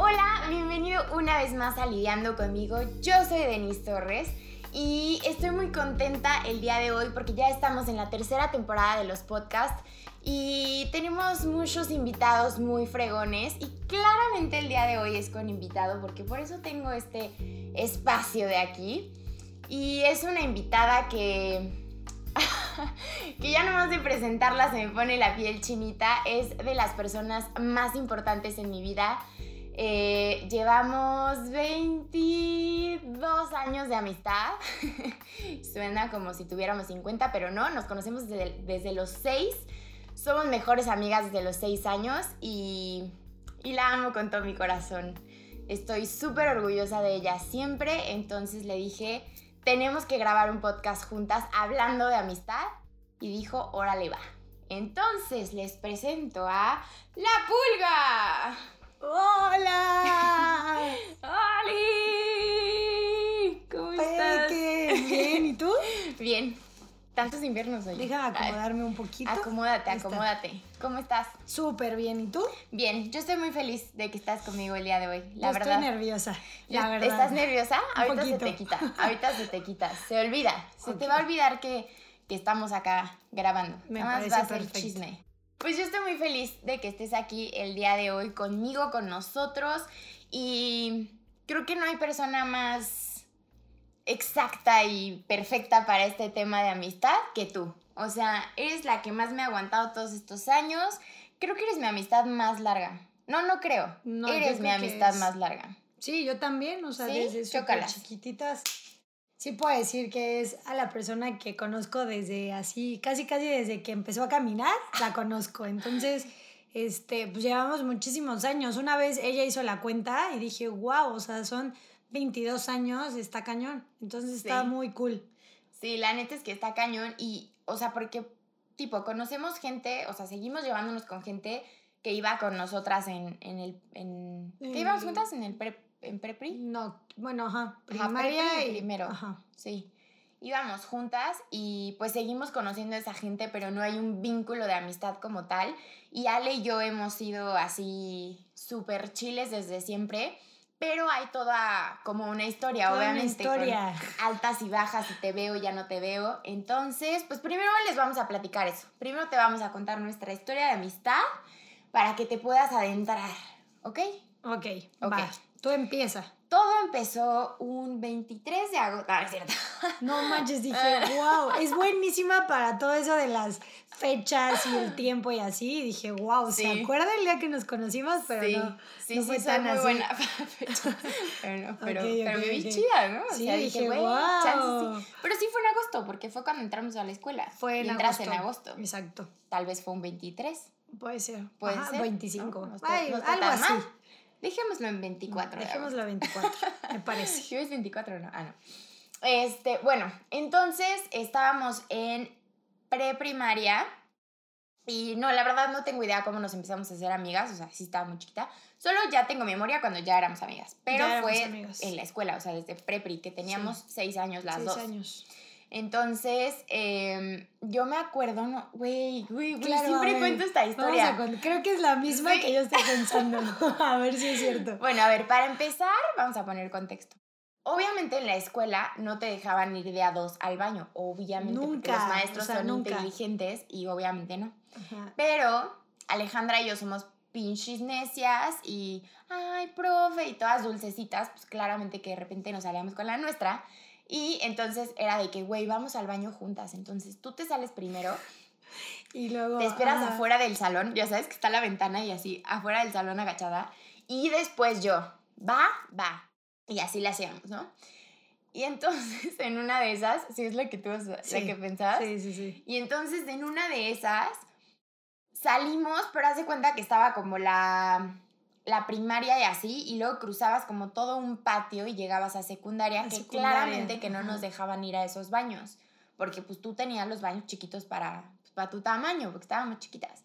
Hola, bienvenido una vez más a Lidiando conmigo. Yo soy Denise Torres y estoy muy contenta el día de hoy porque ya estamos en la tercera temporada de los podcasts y tenemos muchos invitados muy fregones y claramente el día de hoy es con invitado porque por eso tengo este espacio de aquí y es una invitada que que ya nomás de presentarla se me pone la piel chinita, es de las personas más importantes en mi vida. Eh, llevamos 22 años de amistad. Suena como si tuviéramos 50, pero no, nos conocemos desde, los 6. Somos mejores amigas desde los 6 años y, y la amo con todo mi corazón. Estoy súper orgullosa de ella siempre, entonces le dije, tenemos que grabar un podcast juntas hablando de amistad y dijo, órale va. Entonces les presento a La Pulga. ¡Hola! ¡Oli! ¿Cómo estás? Bien, ¿y tú? Bien. Tantos inviernos hoy. Déjame acomodarme un poquito. Acomódate, acomódate. ¿Cómo estás? Súper bien, ¿y tú? Bien, yo estoy muy feliz de que estás conmigo el día de hoy, la Yo verdad. Estoy nerviosa, la ¿Est- verdad. ¿Estás nerviosa? Un Ahorita poquito. se te quita, ahorita se te quita, se olvida, se te va a olvidar que, que estamos acá grabando. Me Nada más parece va a ser perfecto. chisme. Pues yo estoy muy feliz de que estés aquí el día de hoy conmigo, con nosotros y creo que no hay persona más exacta y perfecta para este tema de amistad que tú. O sea, eres la que más me ha aguantado todos estos años. Creo que eres mi amistad más larga. No, no creo. No, eres mi amistad más larga. Sí, yo también, o sea, ¿Sí? desde súper chiquititas. Sí puedo decir que es a la persona que conozco desde así, casi casi desde que empezó a caminar, la conozco. Entonces, este, pues llevamos muchísimos años. Una vez ella hizo la cuenta y dije, wow, o sea, son 22 años, está cañón. Entonces está Sí. muy cool. Sí, la neta es que está cañón y, o sea, porque, tipo, conocemos gente, o sea, seguimos llevándonos con gente que iba con nosotras en, en el, en... ¿Qué En- íbamos juntas? ¿En el pre, en prepri? No, bueno, ajá, Ajá, primaria prepa y y primero. Ajá. Sí. Íbamos juntas y pues seguimos conociendo a esa gente, pero no hay un vínculo de amistad como tal. Y Ale y yo hemos sido así súper chiles desde siempre, pero hay toda como una historia, Toda una obviamente. con historia. altas y bajas, si te veo, ya no te veo. Entonces, pues primero les vamos a platicar eso. Primero te vamos a contar nuestra historia de amistad para que te puedas adentrar, ¿ok? Ok, Ok. va. Tú empieza. Todo empezó un 23 de agosto. No, no es cierto. No manches, dije, wow, es buenísima para todo eso de las fechas y el tiempo y así. Y dije, wow, Sí. ¿se acuerda el día que nos conocimos? Pero sí, no, sí, no sí, fue tan muy así. buena para fechas. Pero, no, pero, me vi chida, ¿no? O Sí, sea, dije, güey, "Wow". chance sí. Pero sí fue en agosto, porque fue cuando entramos a la escuela. Fue en y agosto. en agosto. Exacto. Tal vez fue un 23. Puede ser. Puede Ajá, ser. 25. No, no está- Ay, no está algo así. mal. Dejémoslo en 24. de Dejémoslo a 24, me parece. ¿Yo es 24 no? Ah, no. Este, bueno, entonces estábamos en preprimaria y no, la verdad no tengo idea cómo nos empezamos a hacer amigas, o sea, sí estaba muy chiquita. Solo ya tengo memoria cuando ya éramos amigas, pero Ya fue en la escuela, o sea, desde prepri, que teníamos seis años las Seis dos. años. Entonces, em, yo me acuerdo, no, güey, güey, güey, Claro, a siempre cuento esta vamos historia. a cont- Creo que es la misma Sí. que yo estoy pensando. a ver si es cierto. Bueno, a ver, para empezar, vamos a poner contexto. Obviamente en la escuela no te dejaban ir de a dos al baño, obviamente, porque Nunca, los maestros o sea, son nunca. inteligentes y obviamente no. Ajá. Pero Alejandra y yo somos pinches necias y, ay, profe, y todas dulcecitas, pues claramente que de repente nos salíamos con la nuestra. Y entonces era de que, güey, vamos al baño juntas. Entonces tú te sales primero, Y luego. te esperas afuera del salón, ya sabes que está la ventana y así, afuera del salón agachada. Y después yo, va, va. Y así la hacíamos, ¿no? Y entonces en una de esas, si es la que tú la Sí. que pensabas, Sí, sí, sí. y entonces en una de esas salimos, pero haz de cuenta que estaba como la, la primaria y así, y luego cruzabas como todo un patio y llegabas a secundaria, A que secundaria, claramente que no nos dejaban ir a esos baños, porque pues tú tenías los baños chiquitos para, pues, para tu tamaño, porque estábamos chiquitas.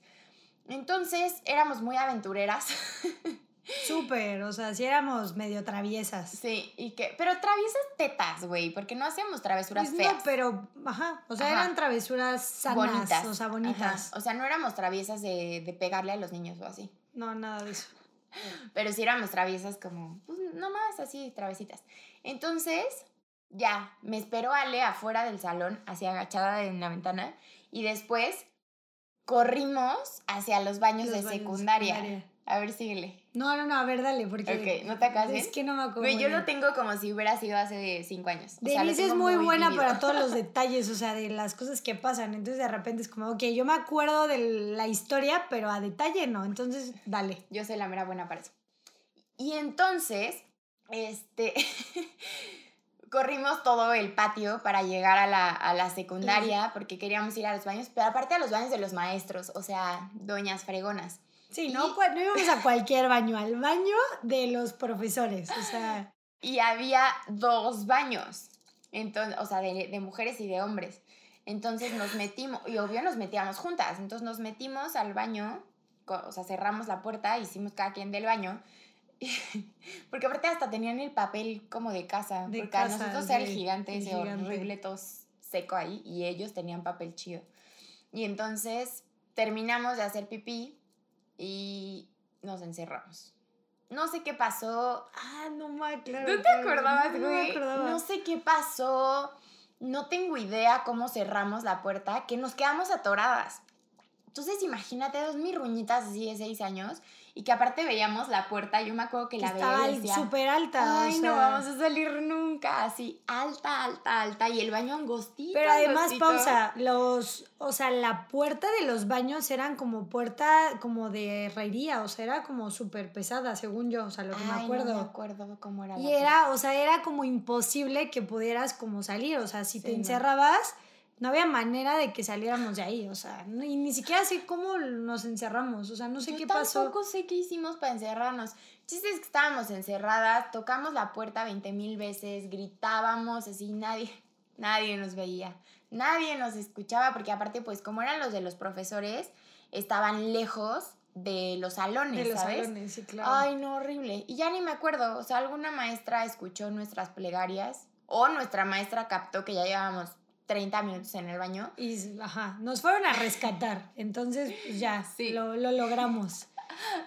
Entonces éramos muy aventureras. Súper, o sea, si éramos medio traviesas. sí, y que, pero traviesas tetas, güey, porque no hacíamos travesuras Pues feas. No, pero, ajá, o sea, Ajá. eran travesuras sanas, bonitas. o sea, Ajá, bonitas. O sea, no éramos traviesas de, de pegarle a los niños o así. No, nada de eso. Pero sí éramos traviesas como, pues nomás así, travesitas. Entonces, ya, me esperó Ale afuera del salón, así agachada en la ventana, y después corrimos hacia los baños, Los de, baños de secundaria. secundaria. A ver, síguele. No, no, no, a ver, dale, porque. Ok, ¿no te acuerdas Es que no me acuerdo. Muy yo lo tengo como si hubiera sido hace cinco años. Denise es tengo muy, buena vívido. para todos los detalles, o sea, de las cosas que pasan. Entonces de repente es como, ok, yo me acuerdo de la historia, pero a detalle no. Entonces, dale. Yo soy la mera buena para eso. Y entonces, este, corrimos todo el patio para llegar a la, a la secundaria porque queríamos ir a los baños, pero aparte a los baños de los maestros, o sea, doñas fregonas. Sí, no, no íbamos a cualquier baño, al baño de los profesores. O sea, Y había dos baños, entonces, o sea, de, de mujeres y de hombres. Entonces nos metimos, y obvio nos metíamos juntas, entonces nos metimos al baño, o sea, cerramos la puerta, hicimos cada quien del baño, porque aparte hasta tenían el papel como de casa, De porque a casa, nosotros era el gigante ese gigante. horrible, todo seco ahí, y ellos tenían papel chido. Y entonces terminamos de hacer pipí y nos encerramos. No sé qué pasó, ah, no me claro. ¿Tú te claro, acordabas, no, no me güey? acordaba. No sé qué pasó. No tengo idea cómo cerramos la puerta, que nos quedamos atoradas. Entonces, imagínate dos mirruñitas así de seis años y que aparte veíamos la puerta. Yo me acuerdo que Que la veía estaba y decía, súper alta. Ay, o no vamos a salir nunca. Así, alta, alta, alta. Y el baño angostito. Pero además, angostito. pausa, los, o sea, la puerta de los baños eran como puerta como de herrería, o sea, era como súper pesada, según yo, o sea, lo que Ay, me no acuerdo. me acuerdo cómo era Y la era, o sea, era como imposible que pudieras como salir, o sea, si te Sí, encerrabas, no había manera de que saliéramos de ahí, o sea, no- y ni siquiera sé cómo nos encerramos, o sea, no sé Yo qué pasó. tampoco sé qué hicimos para encerrarnos. El chiste es que estábamos encerradas, tocamos la puerta 20 mil veces, gritábamos así, nadie, nadie nos veía, nadie nos escuchaba, porque aparte, pues, como eran los de los profesores, estaban lejos de los salones, De los ¿sabes? salones, sí, claro. Ay, no, horrible. Y ya ni me acuerdo, o sea, alguna maestra escuchó nuestras plegarias, o nuestra maestra captó que ya llevábamos 30 minutos en el baño. Y, ajá, nos fueron a rescatar, entonces, pues ya, Sí. lo, lo logramos.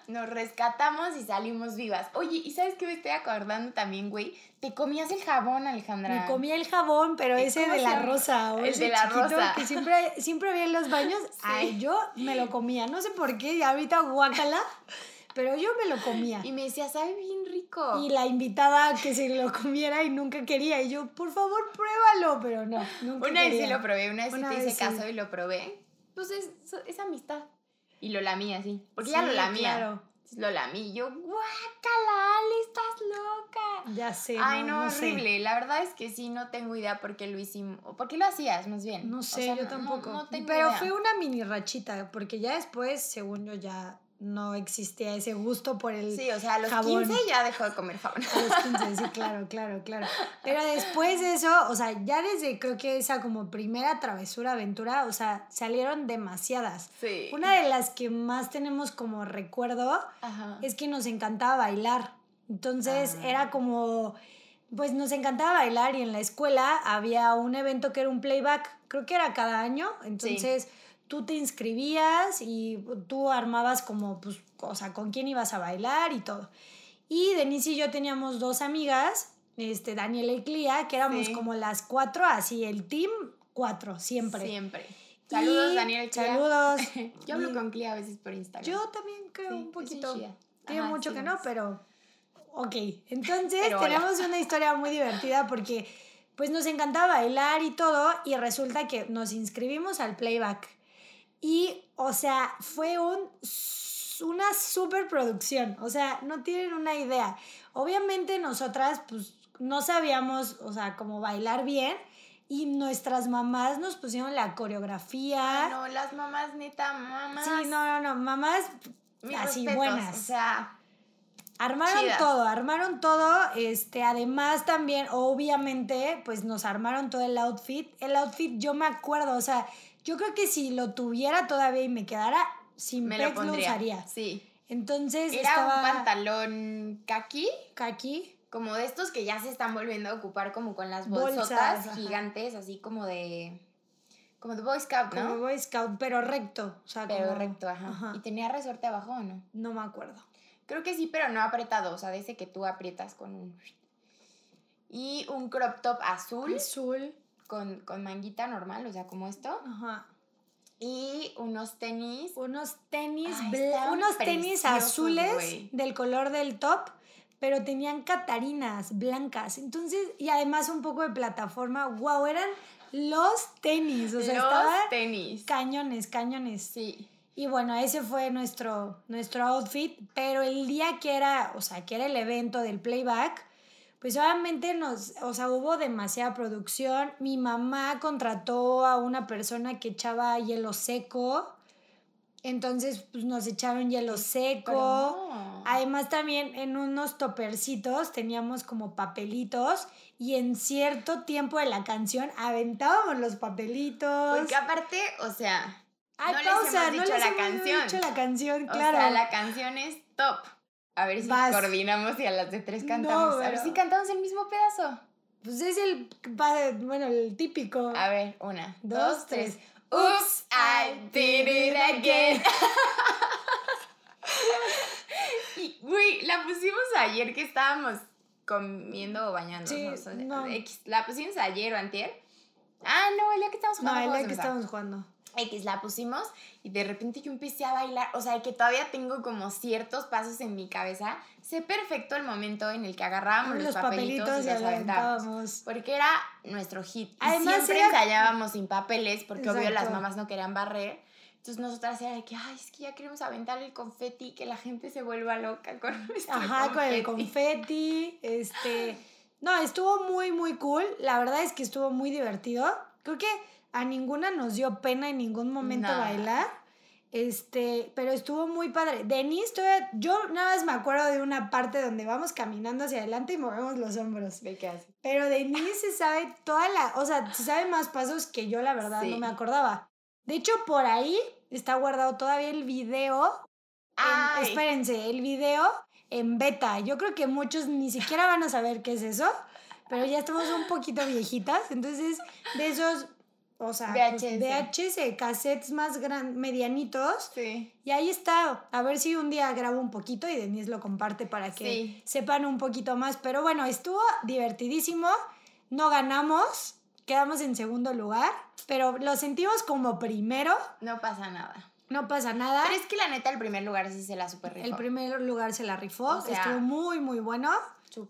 Nos rescatamos y salimos vivas. Oye, ¿y sabes qué me estoy acordando también, güey? Te comías el jabón, Alejandra. Me comí el jabón, pero ¿Y ese de la rosa. o El ese de la chiquito rosa. Que siempre, siempre había en los baños. Ay, yo me lo comía. No sé por qué, y ahorita guácala, pero yo me lo comía. Y me decía, sabe bien rico. Y la invitada a que se lo comiera y nunca quería. Y yo, por favor, pruébalo. Pero no, nunca una vez sí quería. lo probé, una vez sí Una te vez hice sí. caso y lo probé. Pues es, es amistad. Y lo lamí así. Porque ya Sí, lo lamía. claro. Lo lamí. Yo, guácala, Ale, estás loca. Ya sé. Ay, no, no sé. horrible. La verdad es que sí, no tengo idea por qué lo hicimos. ¿Por qué lo hacías, más bien? No O sé, sea, yo no- tampoco. No, no tengo Pero idea. fue una mini rachita, porque ya después, según yo, ya no existía ese gusto por el Sí, o sea, a los jabón. 15 ya dejó de comer jabón. A los 15, sí, claro, claro, claro. Pero después de eso, o sea, ya desde creo que esa como primera travesura, aventura, o sea, salieron demasiadas. Sí. Una de las que más tenemos como recuerdo Ajá. es que nos encantaba bailar. Entonces Ah. era como, pues nos encantaba bailar y en la escuela había un evento que era un playback, creo que era cada año, entonces tú te inscribías y tú armabas como, pues, o sea, con quién ibas a bailar y todo. Y Denise y yo teníamos dos amigas, este, Daniela y Clía, que éramos Sí. como las cuatro, así, el team cuatro, siempre. Siempre. Saludos, Y- Daniel. Saludos. Yo hablo con Clea a veces por Instagram. yo también creo Sí, un poquito. Tiene mucho sí, que no, pero. Ok. Entonces Pero tenemos una historia muy divertida porque pues nos encantaba bailar y todo. Y resulta que nos inscribimos al playback. Y, o sea, fue un, una super producción. O sea, no tienen una idea. Obviamente nosotras, pues, no sabíamos, o sea, cómo bailar bien. Y nuestras mamás nos pusieron la coreografía. No, las mamás, neta, mamás. Sí, no, no, no, mamás mis así respetos, buenas. O sea, Armaron chidas. todo, armaron todo, este, además también, obviamente, pues nos armaron todo el outfit. El outfit, yo me acuerdo, o sea, yo creo que si lo tuviera todavía y me quedara, sin me lo pex lo, pondría. usaría. Sí. Entonces Era estaba un pantalón kaki, kaki, como de estos que ya se están volviendo a ocupar como con las Bolsas, bolsotas ajá. gigantes, así como de como de Boy Scout, ¿no? como Boy Scout, pero recto, o sea, Pero como- recto, ajá. ajá. Y tenía resorte abajo, ¿o no? No me acuerdo. Creo que sí, pero no apretado, o sea, de ese que tú aprietas con un... Y un crop top azul Azul. Con, con manguita normal, o sea, como esto. Ajá. Y unos tenis. Unos tenis, Ay, bla- estaban unos tenis azules del color del top, pero tenían catarinas blancas. Entonces, y además un poco de plataforma. Wow, eran los tenis. O sea, los estaban tenis. cañones, cañones. Sí. Y bueno, ese fue nuestro, nuestro outfit, pero el día que era, o sea, que era el evento del playback, pues obviamente nos, o sea, hubo demasiada producción. Mi mamá contrató a una persona que echaba hielo seco, entonces pues nos echaron hielo seco. No. Además también en unos topercitos teníamos como papelitos y en cierto tiempo de la canción aventábamos los papelitos. Porque aparte, o sea, Ay, no pausa, les hemos no dicho les la hemos canción. dicho la canción, O claro. sea, la canción es top. A ver si Vas. coordinamos y a las de tres No, cantamos. a ver pero- si cantamos el mismo pedazo. Pues es el, bueno, el típico. A ver, una, Dos, dos, tres. Oops, I did it again. y, güey, la pusimos ayer que estábamos comiendo o bañando. Sí, no no. La pusimos ayer o antier. Ah, no, el día que estábamos No, jugando el juegos día que estábamos jugando. X la pusimos y de repente yo empecé a bailar, o sea, que todavía tengo como ciertos pasos en mi cabeza. Sé perfecto el momento en el que agarrábamos los, papelitos, y los aventábamos. Porque era nuestro hit. Y Además siempre era- ensayábamos sin papeles, porque obvio las Exacto. mamás no querían barrer. Entonces nosotras era de que, ay, es que ya queremos aventar el confeti, que la gente se vuelva loca con nuestro Ajá, con el confeti". confeti. Este. No, estuvo muy, muy cool. La verdad es que estuvo muy divertido. Creo que a ninguna nos dio pena en ningún momento No. bailar. Este, pero estuvo muy padre. Denise, todavía- yo nada más me acuerdo de una parte donde vamos caminando hacia adelante y movemos los hombros. ¿De qué hace? Pero Denise se sabe toda la, o sea, se sabe más pasos que yo, la verdad, Sí. no me acordaba. De hecho, por ahí está guardado todavía el video. en- espérense, el video en beta. Yo creo que muchos ni siquiera van a saber qué es eso, pero ya estamos un poquito viejitas. Entonces, de esos, o sea, pues, VHS. VHS, cassettes más gran, medianitos. sí. Y ahí está. A ver si un día grabo un poquito y Denise lo comparte para que Sí. sepan un poquito más. Pero bueno, estuvo divertidísimo. No ganamos. Quedamos en segundo lugar. Pero lo sentimos como primero. No pasa nada. No pasa nada. Pero es que la neta, el primer lugar sí se la super rifó. El primer lugar se la rifó. O sea, estuvo muy, muy bueno.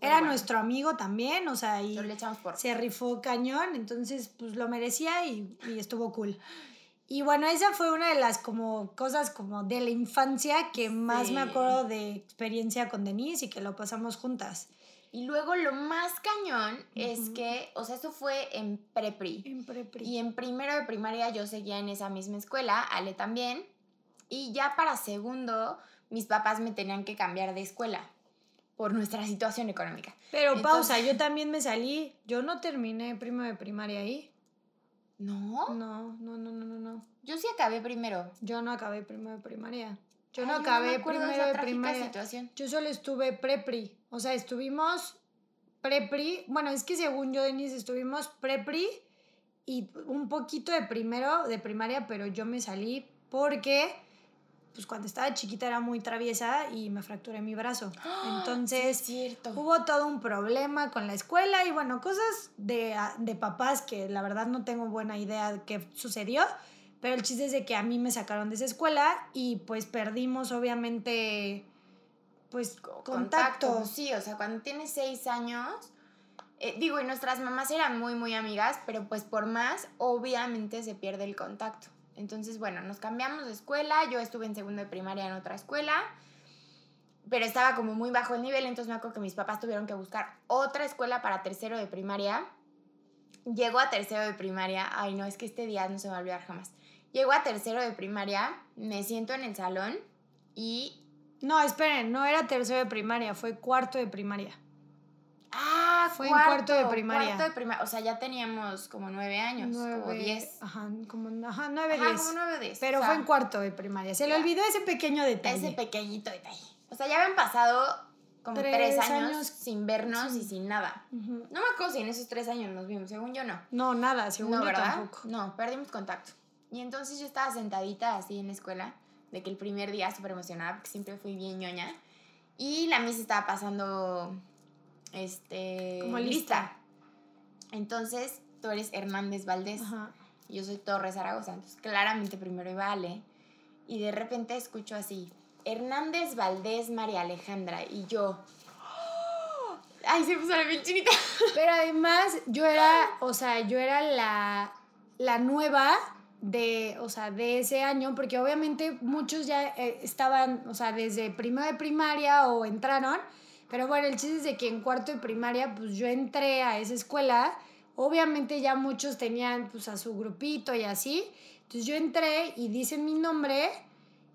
Era bueno. nuestro amigo también. O sea, y le por. se rifó cañón. Entonces, pues lo merecía y, y estuvo cool. Y bueno, esa fue una de las como cosas como de la infancia que más me acuerdo de experiencia con Denise y que lo pasamos juntas. Y luego lo más cañón es que, o sea, eso fue en prepri. En prepri. Y en primero de primaria yo seguía en esa misma escuela, Ale también. Y ya para segundo, mis papás me tenían que cambiar de escuela por nuestra situación económica. Pero pausa, yo también me salí. Yo no terminé primero de primaria ahí. ¿No? No, no, no, no, no, no. Yo sí acabé primero. Yo no acabé primero de primaria. Yo Ay, no acabé primero esa de primaria. situación. Yo solo estuve prepri. O sea, estuvimos prepri. Bueno, es que según yo, Denise, estuvimos prepri y un poquito de primero de primaria, pero yo me salí porque, pues cuando estaba chiquita era muy traviesa y me fracturé mi brazo. Entonces, Sí, hubo todo un problema con la escuela y bueno, cosas de, de papás que la verdad no tengo buena idea de qué sucedió, pero el chiste es de que a mí me sacaron de esa escuela y pues perdimos obviamente pues Co- contacto. pues sí, o sea, cuando tienes seis años, eh, digo, y nuestras mamás eran muy, muy amigas, pero pues por más, obviamente se pierde el contacto. Entonces, bueno, nos cambiamos de escuela, yo estuve en segundo de primaria en otra escuela, pero estaba como muy bajo el nivel, entonces me acuerdo que mis papás tuvieron que buscar otra escuela para tercero de primaria. Llego a tercero de primaria, ay no, es que este día no se me va a olvidar jamás. Llego a tercero de primaria, me siento en el salón y No, esperen, no era tercero de primaria, fue cuarto de primaria. Ah, Fue en cuarto de primaria. Cuarto de primaria. O sea, ya teníamos como nueve años, como Nueve- diez. Ajá, como ajá, nueve, Ajá, diez. como nueve diez. Pero o sea, fue en cuarto de primaria. Se le olvidó ese pequeño detalle. Ese pequeñito detalle. O sea, ya habían pasado como Tres tres, años, años sin vernos sin- y sin nada. Ujú. No me acuerdo si en esos tres años nos vimos, según yo no. No, nada, según no, yo ¿verdad? tampoco. No, perdimos contacto. Y entonces yo estaba sentadita así en la escuela, de que el primer día súper emocionada, porque siempre fui bien ñoña. Y la misa estaba pasando, este, Como lista. Entonces, tú eres Hernández Valdés. Ajá. Yo soy Torres Zaragoza. Entonces, claramente primero iba Ale. Y de repente escucho así, Hernández Valdés María Alejandra. Y yo... ¡oh! Ay, se puso la piel chinita. Pero además, yo era, o sea, yo era la, la nueva de, o sea, de ese año, porque obviamente muchos ya eh, estaban, o sea, desde primero de primaria o entraron, pero bueno, el chiste es de que en cuarto de primaria, pues yo entré a esa escuela, obviamente ya muchos tenían, pues, a su grupito y así, entonces yo entré y dicen mi nombre,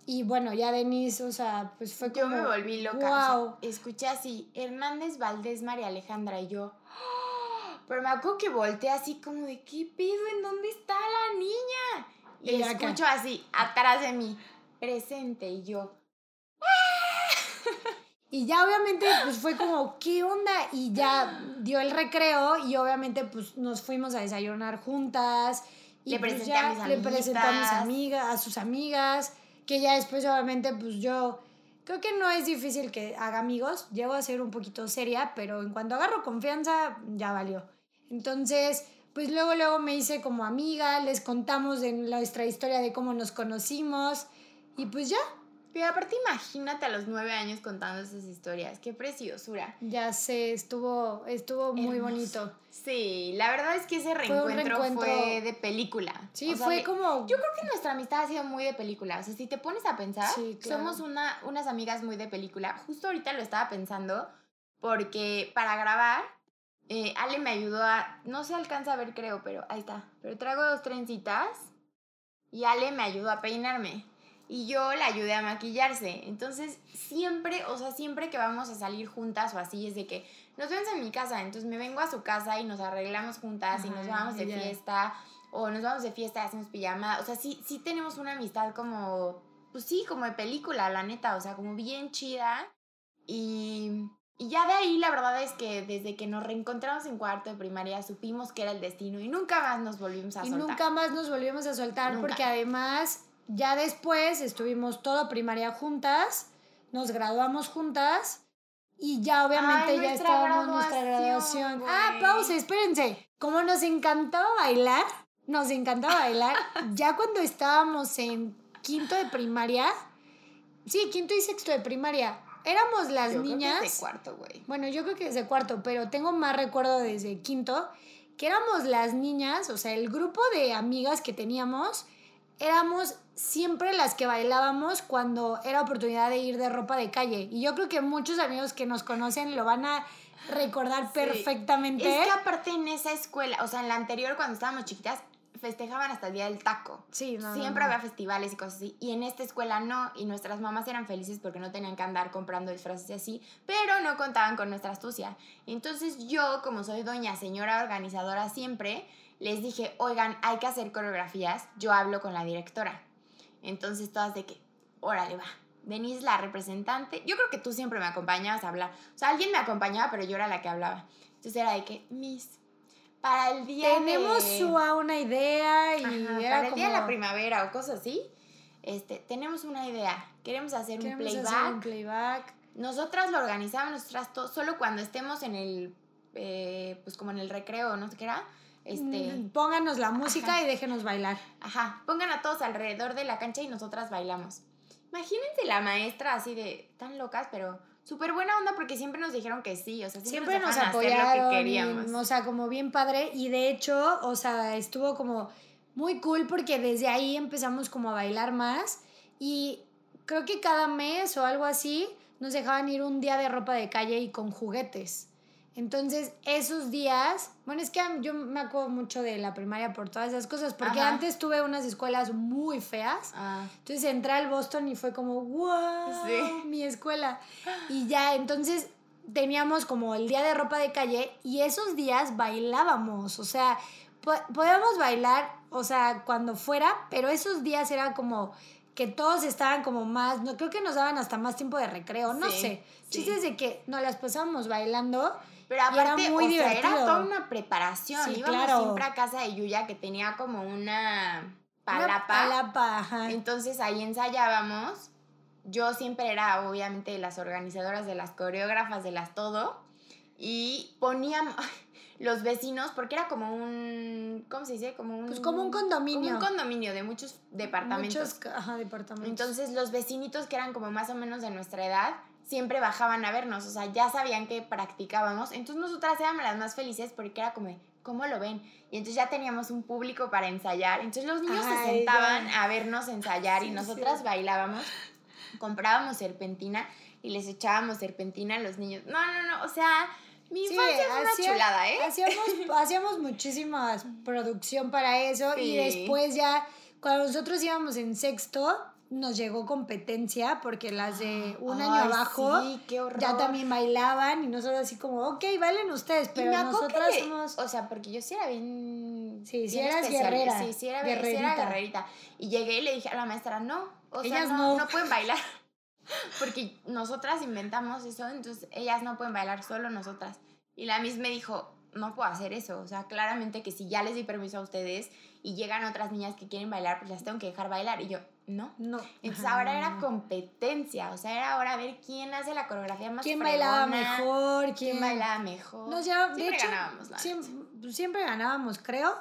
y bueno, ya Denise, o sea, pues fue Yo como... me volví loca. o sea, Wow. escuché así, Hernández Valdés María Alejandra. Y yo... ¡oh! Pero me acuerdo que volteé así como de, ¿qué pido? ¿En dónde está la niña? Y, Y acá. escucho así, atrás de mí, presente. Y yo... Y ya obviamente pues fue como, ¿qué onda? Y ya dio el recreo y obviamente pues nos fuimos a desayunar juntas. Y Le pues, presenté ya a mis Le presenté a mis amigas, a sus amigas, que ya después obviamente pues yo creo que no es difícil que haga amigos. Llego a ser un poquito seria, pero en cuanto agarro confianza ya valió. Entonces, pues luego luego me hice como amiga, les contamos de nuestra historia de cómo nos conocimos y pues ya, Pero aparte imagínate a los nueve años contando esas historias. Qué preciosura. Ya sé, estuvo, estuvo muy bonito. Sí, la verdad es que ese reencuentro fue, reencuentro- de película. Sí, O sea, fue como... Yo creo que nuestra amistad ha sido muy de película. O sea, si te pones a pensar, Sí, claro. somos una, unas amigas muy de película. Justo ahorita lo estaba pensando porque para grabar, eh, Ale me ayudó a... No se alcanza a ver, creo, pero ahí está. Pero traigo dos trencitas y Ale me ayudó a peinarme. Y yo la ayudé a maquillarse. Entonces, siempre, o sea, siempre que vamos a salir juntas o así, es de que nos vemos en mi casa. Entonces, me vengo a su casa y nos arreglamos juntas y nos Ajá, vamos de fiesta. O nos vamos de fiesta y hacemos pijama. O sea, sí, sí tenemos una amistad como, pues sí, como de película, la neta. O sea, como bien chida. Y, y ya de ahí, la verdad es que desde que nos reencontramos en cuarto de primaria, supimos que era el destino y nunca más nos volvimos a Y soltar. nunca más nos volvimos a soltar Nunca. porque además ya después estuvimos todo primaria juntas, nos graduamos juntas y ya obviamente Ay, ya estábamos en nuestra graduación, graduación. Ah, pausa, espérense. Como nos encantaba bailar, nos encantaba bailar, ya cuando estábamos en quinto de primaria, sí, quinto y sexto de primaria, éramos las Yo creo que niñas. es de cuarto, güey. Bueno, yo creo que desde cuarto, pero tengo más recuerdo desde quinto, que éramos las niñas, o sea, el grupo de amigas que teníamos, éramos siempre las que bailábamos cuando era oportunidad de ir de ropa de calle. Y yo creo que muchos amigos que nos conocen lo van a recordar Sí. perfectamente. Es que aparte en esa escuela, o sea, en la anterior cuando estábamos chiquitas, festejaban hasta el día del taco. Sí, no, no, Siempre no. había festivales y cosas así. Y en esta escuela no. Y nuestras mamás eran felices porque no tenían que andar comprando disfraces y así. Pero no contaban con nuestra astucia. Entonces yo, como soy doña señora organizadora siempre, les dije, oigan, hay que hacer coreografías. Yo hablo con la directora. Entonces todas de que, órale, va. Denise, la representante. Yo creo que tú siempre me acompañabas a hablar. O sea, alguien me acompañaba, pero yo era la que hablaba. Entonces era de que, Miss, para el día Tenemos de... una idea y Ajá, para el día de la primavera o cosas así, este, tenemos una idea. Queremos hacer un playback. hacer un playback. Nosotras lo organizamos, nosotras to- solo cuando estemos en el, eh, pues como en el recreo, no sé qué era. Este, Pónganos la música Ajá. y déjenos bailar. ajá, pongan a todos alrededor de la cancha y nosotras bailamos. Imagínense la maestra así de tan locas, pero súper buena onda porque siempre nos dijeron que sí, o sea, siempre, siempre nos apoyaron, lo que y, o sea, como bien padre y de hecho, o sea, estuvo como muy cool porque desde ahí empezamos como a bailar más y creo que cada mes o algo así nos dejaban ir un día de ropa de calle y con juguetes. Entonces, esos días, bueno, es que yo me acuerdo mucho de la primaria por todas esas cosas, porque Ajá. antes tuve unas escuelas muy feas. Ah, Entonces entré al Boston y fue como, wow, Sí. mi escuela. Y ya, entonces teníamos como el día de ropa de calle y esos días bailábamos, o sea, po- podíamos bailar, o sea, cuando fuera, pero esos días era como que todos estaban como más, no creo que nos daban hasta más tiempo de recreo, no Sí, sé. sí. Chistes de que nos las pasábamos bailando. Pero Y era aparte, muy o sea, era toda una preparación. Sí, Íbamos claro. siempre a casa de Yuya que tenía como una Una palapa. palapa, ajá. Entonces ahí ensayábamos yo siempre era obviamente de las organizadoras, de las coreógrafas, de las todo. Y poníamos los vecinos, porque era como un, ¿cómo se dice? Como un... Pues como un condominio. Como un condominio de muchos departamentos. Muchos, ajá, departamentos. Entonces los vecinitos que eran como más o menos de nuestra edad, siempre bajaban a vernos, o sea, ya sabían que practicábamos. Entonces nosotras éramos las más felices porque era como, ¿cómo lo ven? Y entonces ya teníamos un público para ensayar. Entonces los niños se Ay, sentaban ya. a vernos ensayar y Sí, nosotras sí. bailábamos, comprábamos serpentina y les echábamos serpentina a los niños. No, no, no, o sea, mi Sí, infancia fue una chulada, ¿eh? Hacíamos, hacíamos muchísima producción para eso y después ya, cuando nosotros íbamos en sexto, nos llegó competencia porque las de un año abajo sí, ya también bailaban y nosotros así como, ok, bailen ustedes, pero nosotras somos... O sea, porque yo sí era bien. Sí, sí bien eras guerrera, Sí, sí era, sí era guerrerita. guerrerita. Y llegué y le dije a la maestra, no. O sea, Ellas no, no. no pueden bailar. Porque nosotras inventamos eso, entonces ellas no pueden bailar, solo nosotras. Y la misma me dijo, no puedo hacer eso. O sea, claramente que si ya les di permiso a ustedes y llegan otras niñas que quieren bailar, pues las tengo que dejar bailar. Y yo, no. No. Entonces Ajá, ahora era competencia, o sea, era ahora ver quién hace la coreografía más ¿Quién bailaba fregona, mejor? ¿Quién, quién bailaba mejor. Nos lleva- de Siempre hecho, ganábamos, la siempre, siempre ganábamos, creo.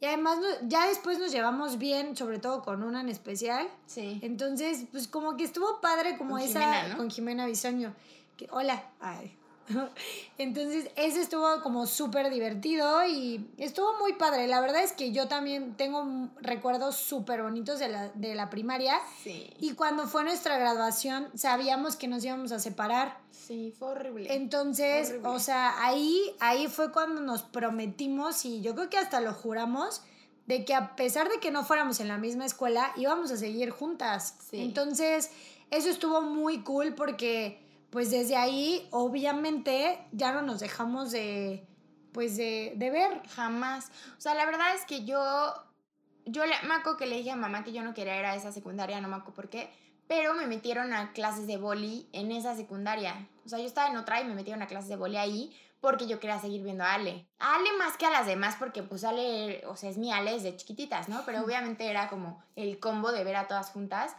Y además, ya después nos llevamos bien, sobre todo con una en especial. Sí. Entonces, pues como que estuvo padre como Con esa Jimena, ¿no? con Jimena Bisoño. Que, hola. Ay. Entonces, ese estuvo como súper divertido y estuvo muy padre. La verdad es que yo también tengo recuerdos súper bonitos de la, de la primaria. Sí. Y cuando fue nuestra graduación, sabíamos que nos íbamos a separar. Sí, fue horrible. Entonces, Horrible. o sea, ahí, ahí fue cuando nos prometimos y yo creo que hasta lo juramos de que a pesar de que no fuéramos en la misma escuela, íbamos a seguir juntas. Sí. Entonces, eso estuvo muy cool porque pues desde ahí obviamente ya no nos dejamos de pues de, de ver. Jamás. O sea, la verdad es que yo. Yo le, me acuerdo que le dije a mamá que yo no quería ir a esa secundaria, no me acuerdo por qué. Pero me metieron a clases de boli en esa secundaria. O sea, yo estaba en otra y me metieron a clases de boli ahí porque yo quería seguir viendo a Ale. A Ale más que a las demás porque pues Ale, o sea, es mi Ale desde chiquititas, ¿no? Pero obviamente era como el combo de ver a todas juntas.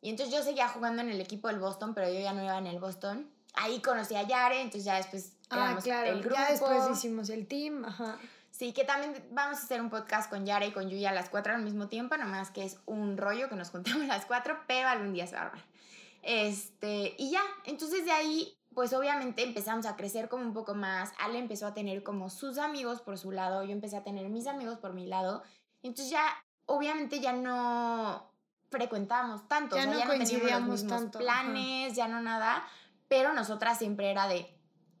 Y entonces yo seguía jugando en el equipo del Boston, pero yo ya no iba en el Boston. Ahí conocí a Yare, entonces ya después Ah, claro. el grupo. Ya después hicimos el team, ajá. Sí, que también vamos a hacer un podcast con Yara y con Yuya a las cuatro al mismo tiempo, nomás que es un rollo que nos juntemos las cuatro, pero algún día se va a. Este, y ya, entonces de ahí, pues obviamente empezamos a crecer como un poco más. Ale empezó a tener como sus amigos por su lado, yo empecé a tener mis amigos por mi lado. Entonces ya, obviamente ya no frecuentábamos tanto, Ya o sea, no ya no los ajá. planes, ya no nada, pero nosotras siempre era de,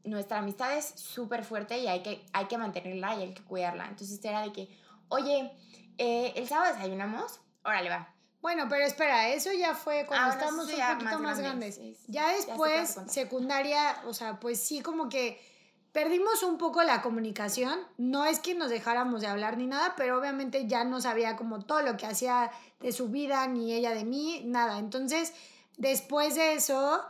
nuestra amistad es súper fuerte y hay que, hay que mantenerla y hay que cuidarla. Entonces era de que, oye, eh, el sábado desayunamos, órale, va. Bueno, pero espera, eso ya fue cuando Ah, bueno, estábamos un poquito más más, grandes, grandes. sí, sí. Ya después, secundaria, o sea, pues sí, como que perdimos un poco la comunicación. No es que nos dejáramos de hablar ni nada, pero obviamente ya no sabía como todo lo que hacía de su vida, ni ella de mí, nada. Entonces, después de eso,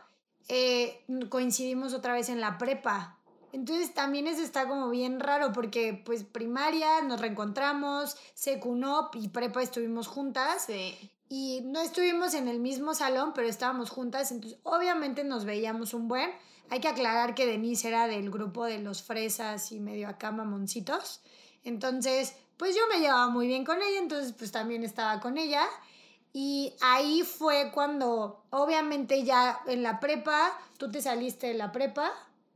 eh, coincidimos otra vez en la prepa. Entonces también eso está como bien raro porque pues primaria nos reencontramos, secunop y prepa estuvimos juntas Sí. Y no estuvimos en el mismo salón, pero estábamos juntas, entonces obviamente nos veíamos un buen. Hay que aclarar que Denise era del grupo de los fresas y medio acá mamoncitos. Entonces, pues yo me llevaba muy bien con ella, entonces pues también estaba con ella. Y ahí fue cuando, obviamente ya en la prepa, tú te saliste de la prepa,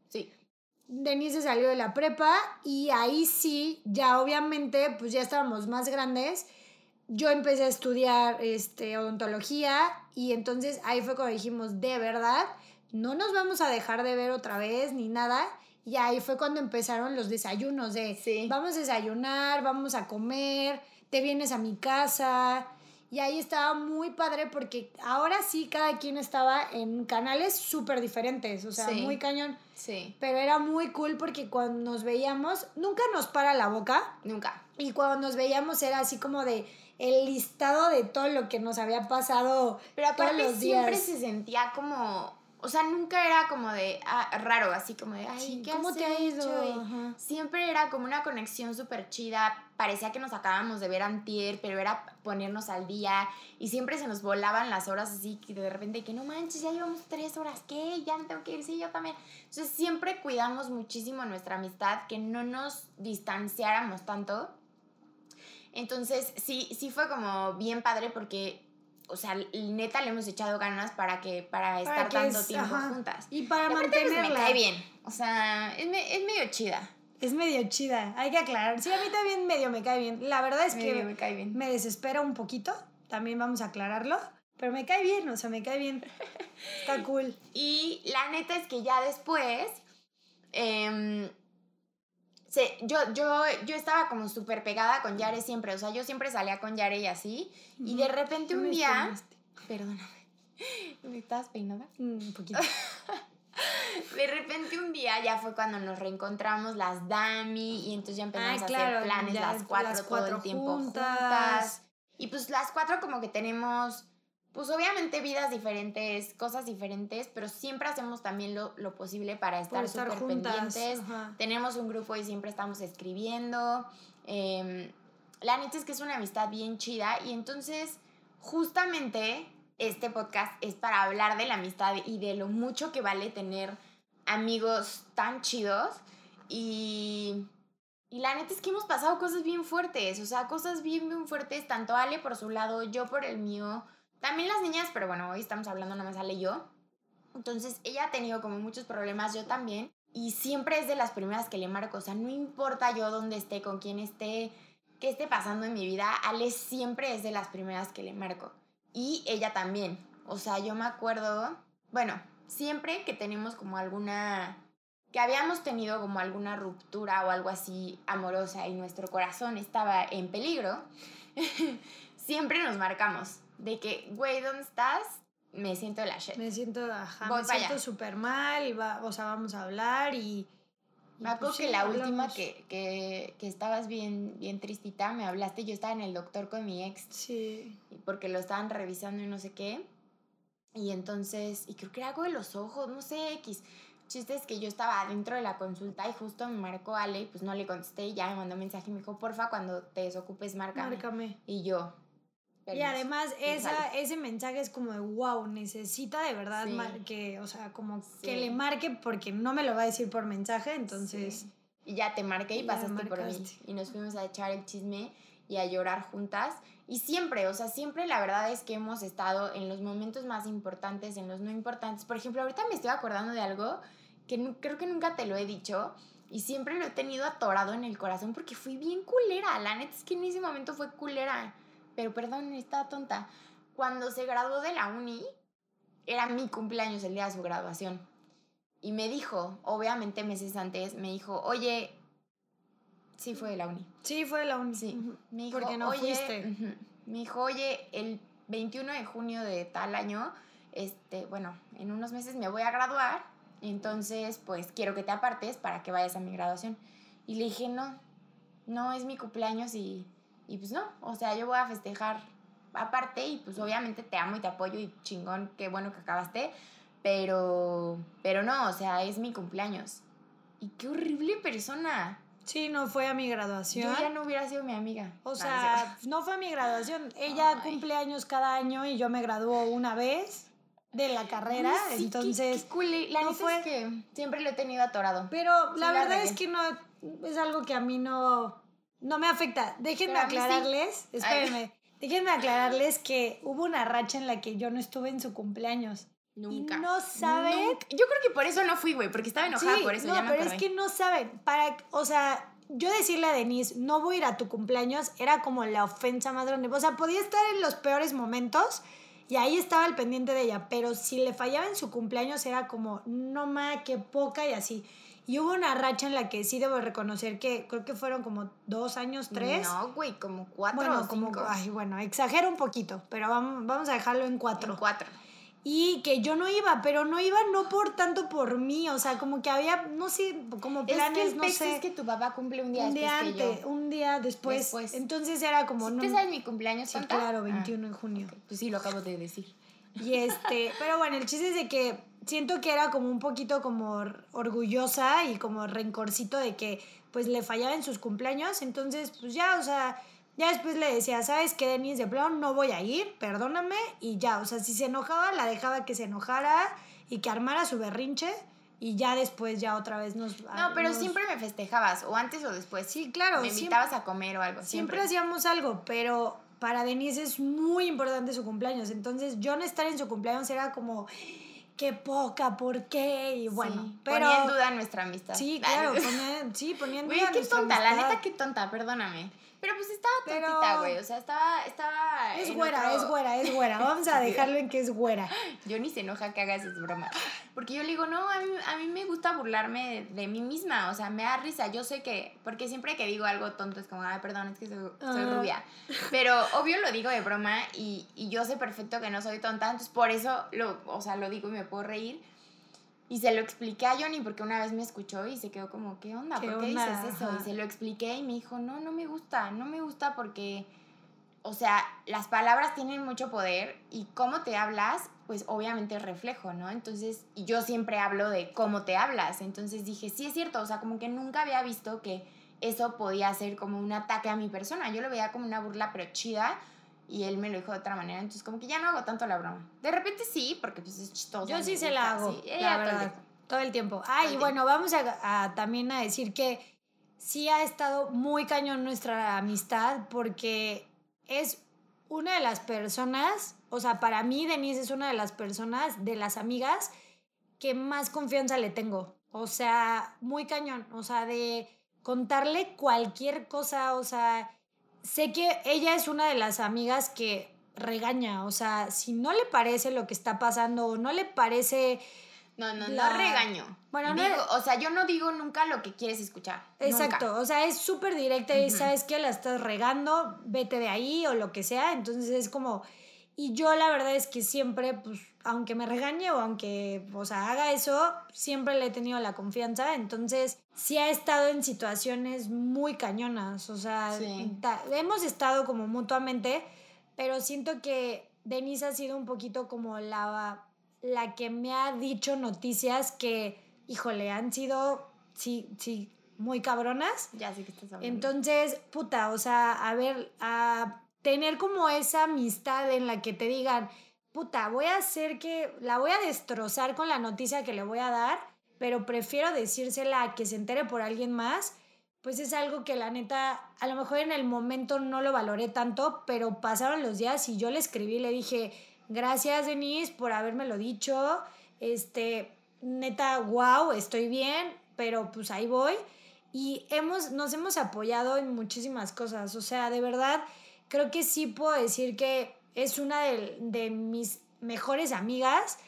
Sí. Denise salió de la prepa y ahí sí, ya obviamente, pues ya estábamos más grandes. Yo empecé a estudiar este, odontología y entonces ahí fue cuando dijimos, de verdad, no nos vamos a dejar de ver otra vez ni nada. Y ahí fue cuando empezaron los desayunos de, Sí. vamos a desayunar, vamos a comer, te vienes a mi casa. Y ahí estaba muy padre porque ahora sí cada quien estaba en canales súper diferentes, o sea, Sí. muy cañón. Sí. Pero era muy cool porque cuando nos veíamos, nunca nos para la boca. Nunca. Y cuando nos veíamos era así como de el listado de todo lo que nos había pasado Pero todos aparte los siempre días. se sentía como, o sea, nunca era como de ah, raro, así como de, ay, Sí, ¿qué ¿cómo has te ha ido? Siempre era como una conexión súper chida. Parecía que nos acabábamos de ver antier, pero era ponernos al día. Y siempre se nos volaban las horas así, que de repente, que no manches, ya llevamos tres horas, ¿qué? Ya me tengo que ir, sí, yo también. Entonces siempre cuidamos muchísimo nuestra amistad, que no nos distanciáramos tanto. Entonces sí, sí fue como bien padre porque, o sea, neta le hemos echado ganas para que, para estar que tanto es- tiempo ajá. juntas. Y para Y aparte, pues, mantenerla. me cae bien. O sea, es, me- es medio chida. Es medio chida, hay que aclarar. Sí, a mí también medio me cae bien. La verdad es Medio que me cae bien. me desespera un poquito, también vamos a aclararlo, pero me cae bien, o sea, me cae bien. Está cool. Y la neta es que ya después, em, se- yo, yo, yo estaba como súper pegada con Yare siempre, o sea, yo siempre salía con Yare y así, y de repente un día, despeinaste. perdóname, ¿me estabas peinada? Mm, Un poquito. De repente un día ya fue cuando nos reencontramos las Dami y entonces ya empezamos a hacer planes las cuatro, las todo cuatro el tiempo juntas. juntas. Y pues las cuatro como que tenemos, pues obviamente vidas diferentes, cosas diferentes, pero siempre hacemos también lo, lo posible para estar súper pendientes. ajá. Tenemos un grupo y siempre estamos escribiendo. Em, la neta es que es una amistad bien chida y entonces justamente este podcast es para hablar de la amistad y de lo mucho que vale tener amigos tan chidos y, y la neta es que hemos pasado cosas bien fuertes, o sea, cosas bien, bien fuertes, tanto Ale por su lado, yo por el mío, también las niñas, pero bueno, hoy estamos hablando nada más Ale y yo. Entonces ella ha tenido como muchos problemas, yo también, y siempre es de las primeras que le marco, o sea, no importa yo dónde esté, con quién esté, qué esté pasando en mi vida, Ale siempre es de las primeras que le marco. Y ella también. O sea, yo me acuerdo, bueno, siempre que tenemos como alguna, que habíamos tenido como alguna ruptura o algo así amorosa y nuestro corazón estaba en peligro, siempre nos marcamos de que, güey, ¿dónde estás? Me siento de la shit. Me siento, ajá, Voy me siento súper mal, y va, o sea, vamos a hablar y... Me acuerdo pues que sí, la última que, que, que estabas bien, bien tristita, me hablaste, yo estaba en el doctor con mi ex Sí, porque lo estaban revisando y no sé qué. Y entonces, y creo que era algo de los ojos, no sé, X. Chiste es que yo estaba dentro de la consulta y justo me marcó Ale y pues no le contesté y ya me mandó mensaje y me dijo, porfa, cuando te desocupes, márcame. márcame. Y yo. Y además Y esa, ese mensaje es como de wow, necesita de verdad Sí. que, o sea, como que Sí. le marque porque no me lo va a decir por mensaje, entonces Sí. Y ya te marqué y Ya pasaste por mí. Y nos fuimos a echar el chisme y a llorar juntas. Y siempre, o sea, siempre la verdad es que hemos estado en los momentos más importantes, en los no importantes. Por ejemplo, ahorita me estoy acordando de algo que creo que nunca te lo he dicho. Y siempre lo he tenido atorado en el corazón porque fui bien culera. La neta es que en ese momento fue culera. Pero perdón, estaba tonta. Cuando se graduó de la uni, era mi cumpleaños el día de su graduación. Y me dijo, obviamente meses antes, me dijo, oye, sí fue de la uni. sí fue la única. Sí, me dijo, Porque no oye, fuiste. me dijo, oye, el 21 de junio de tal año, este, bueno, en unos meses me voy a graduar, entonces, pues, quiero que te apartes para que vayas a mi graduación. Y le dije, no, no es mi cumpleaños y, y pues no, o sea, yo voy a festejar aparte y pues obviamente te amo y te apoyo y chingón, qué bueno que acabaste, pero, pero no, o sea, es mi cumpleaños. Y qué horrible persona. Sí, no fue a mi graduación. Yo ya no hubiera sido mi amiga. O No, sea, no fue a mi graduación. Ella Ay. cumple años cada año y yo me graduó una vez de la carrera, sí, entonces... qué culé. La no fue- es que siempre lo he tenido atorado. Pero la la verdad es que no es algo que a mí no, no me afecta. Déjenme sí. aclararles, espérenme, déjenme aclararles que hubo una racha en la que yo no estuve en su cumpleaños. Nunca. Y no saben. Nunca. Yo creo que por eso no fui, güey, porque estaba enojada Sí, por eso. no, ya me pero acordé. es que no saben. Para, o sea, yo decirle a Denise, no voy a ir a tu cumpleaños, era como la ofensa grande. O sea, podía estar en los peores momentos y ahí estaba el pendiente de ella, pero si le fallaba en su cumpleaños era como, no ma, qué poca y así. Y hubo una racha en la que sí debo reconocer que creo que fueron como dos años, tres. No, güey, como cuatro bueno, o como, cinco. ay, bueno, exagero un poquito, pero vamos, vamos a dejarlo en cuatro. En cuatro. Y que yo no iba, pero no iba no por tanto por mí, o sea, como que había, no sé, como Es que planes, el no sé, es que tu papá cumple un día un día después que antes, yo. un día después. Después. Entonces era como, ¿Sí no, ¿Te sabes mi cumpleaños, sí, claro, Ah, 21 de junio. Pues sí, lo acabo de decir. Y este, pero bueno, el chiste es de que siento que era como un poquito como orgullosa y como rencorcito de que pues le fallaba en sus cumpleaños, entonces pues ya, o sea, ya después le decía, ¿sabes qué, Denise? De plano no voy a ir, perdóname, y ya, o sea, si se enojaba, la dejaba que se enojara y que armara su berrinche, y ya después ya otra vez nos... No, pero siempre me festejabas, o antes o después. Sí, claro. Me invitabas a comer o algo. Siempre. siempre hacíamos algo, pero para Denise es muy importante su cumpleaños, entonces yo no estar en su cumpleaños era como qué poca, ¿por qué? Y bueno, pero... Ponía en duda nuestra amistad. Sí, claro, ponía, sí, ponía en duda qué tonta, la neta, qué tonta, perdóname. Pero pues estaba tontita, güey. O sea, estaba. estaba es güera, es güera, es güera. Vamos a dejarlo en que es güera. Yo ni se enoja que hagas esas bromas. Porque yo le digo, no, a mí, a mí me gusta burlarme de, mí misma. O sea, me da risa. Yo sé que. Porque siempre que digo algo tonto es como, ay, perdón, es que soy, ah. rubia. Pero obvio lo digo de broma y, y yo sé perfecto que no soy tonta. Entonces por eso lo, o sea, lo digo y me puedo reír. Y se lo expliqué a Johnny porque una vez me escuchó y se quedó como, ¿qué onda? ¿Por qué dices eso? Y se lo expliqué y me dijo, no, no me gusta, no me gusta porque, o sea, las palabras tienen mucho poder y cómo te hablas, pues obviamente es reflejo, ¿no? Entonces, y yo siempre hablo de cómo te hablas. Entonces dije, sí es cierto, o sea, como que nunca había visto que eso podía ser como un ataque a mi persona. Yo lo veía como una burla, pero chida y él me lo dijo de otra manera, entonces como que ya no hago tanto la broma. De repente sí, porque pues es chistoso. Yo sí se la hago, la verdad, todo el tiempo. Ah, y bueno, vamos a, también a decir que sí ha estado muy cañón nuestra amistad porque es una de las personas, o sea, para mí Denise es una de las personas, de las amigas, que más confianza le tengo. O sea, muy cañón, o sea, de contarle cualquier cosa, o sea, sé que ella es una de las amigas que regaña, o sea, si no le parece lo que está pasando o no le parece... No, no, no regaño. Bueno, no, o sea, yo no digo nunca lo que quieres escuchar. Exacto, o sea, es súper directa y sabes que la estás regando, vete de ahí o lo que sea, entonces es como... Y yo la verdad es que siempre, pues, aunque me regañe o aunque, o sea, haga eso, siempre le he tenido la confianza. Entonces, sí ha estado en situaciones muy cañonas. O sea, hemos estado como mutuamente, pero siento que Denise ha sido un poquito como la, la que me ha dicho noticias que, híjole, han sido, sí, sí, muy cabronas. Ya sé que estás hablando. Entonces, puta, o sea, a ver, a tener como esa amistad en la que te digan, puta, voy a hacer que, la voy a destrozar con la noticia que le voy a dar, pero prefiero decírsela a que se entere por alguien más, pues es algo que la neta, a lo mejor en el momento no lo valoré tanto, pero pasaron los días y yo le escribí, le dije, gracias Denise por habérmelo dicho, este, neta, wow, estoy bien, pero pues ahí voy. Y hemos, nos hemos apoyado en muchísimas cosas, o sea, de verdad, creo que sí puedo decir que es una de, mis mejores amigas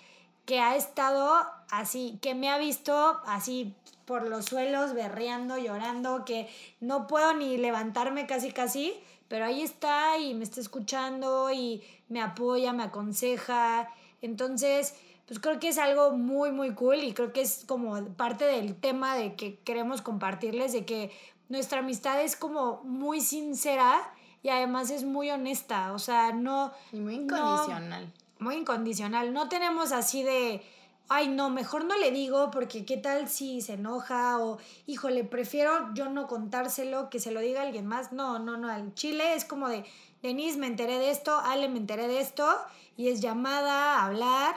que ha estado así, que me ha visto así por los suelos, berreando, llorando, que no puedo ni levantarme casi casi, pero ahí está y me está escuchando y me apoya, me aconseja. Entonces, pues creo que es algo muy, muy cool y creo que es como parte del tema de que queremos compartirles, de que nuestra amistad es como muy sincera y además es muy honesta, o sea, no... Y muy incondicional. muy incondicional. No tenemos así de, ay, no, mejor no le digo porque qué tal si se enoja o, híjole, prefiero yo no contárselo, que se lo diga alguien más. No, no, no, al chile es como de, Denise, me enteré de esto, Ale, me enteré de esto, y es llamada a hablar.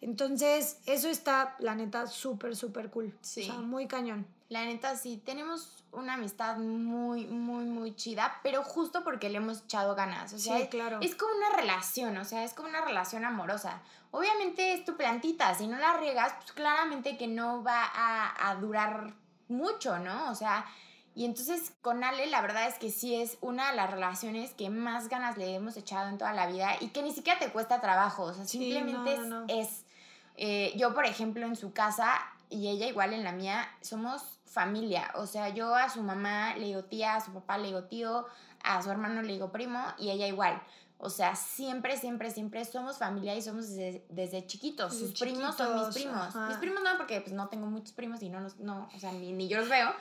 Entonces, eso está, la neta, súper, súper cool. Sí. O sea, muy cañón. La neta, sí, tenemos una amistad muy, muy, muy chida, pero justo porque le hemos echado ganas. O sea, sí, claro. es, como una relación, o sea, es como una relación amorosa. Obviamente es tu plantita, si no la riegas, pues claramente que no va a, a durar mucho, ¿no? O sea, y entonces con Ale la verdad es que sí es una de las relaciones que más ganas le hemos echado en toda la vida y que ni siquiera te cuesta trabajo, o sea, simplemente es... Eh, yo, por ejemplo, en su casa y ella igual en la mía, somos familia. O sea, yo a su mamá le digo tía, a su papá le digo tío, a su hermano le digo primo y ella igual. O sea, siempre, siempre, siempre somos familia y somos desde, chiquitos. Sus primos son mis primos. Mis primos no, porque pues no tengo muchos primos y no los, no, o sea, ni, yo los veo.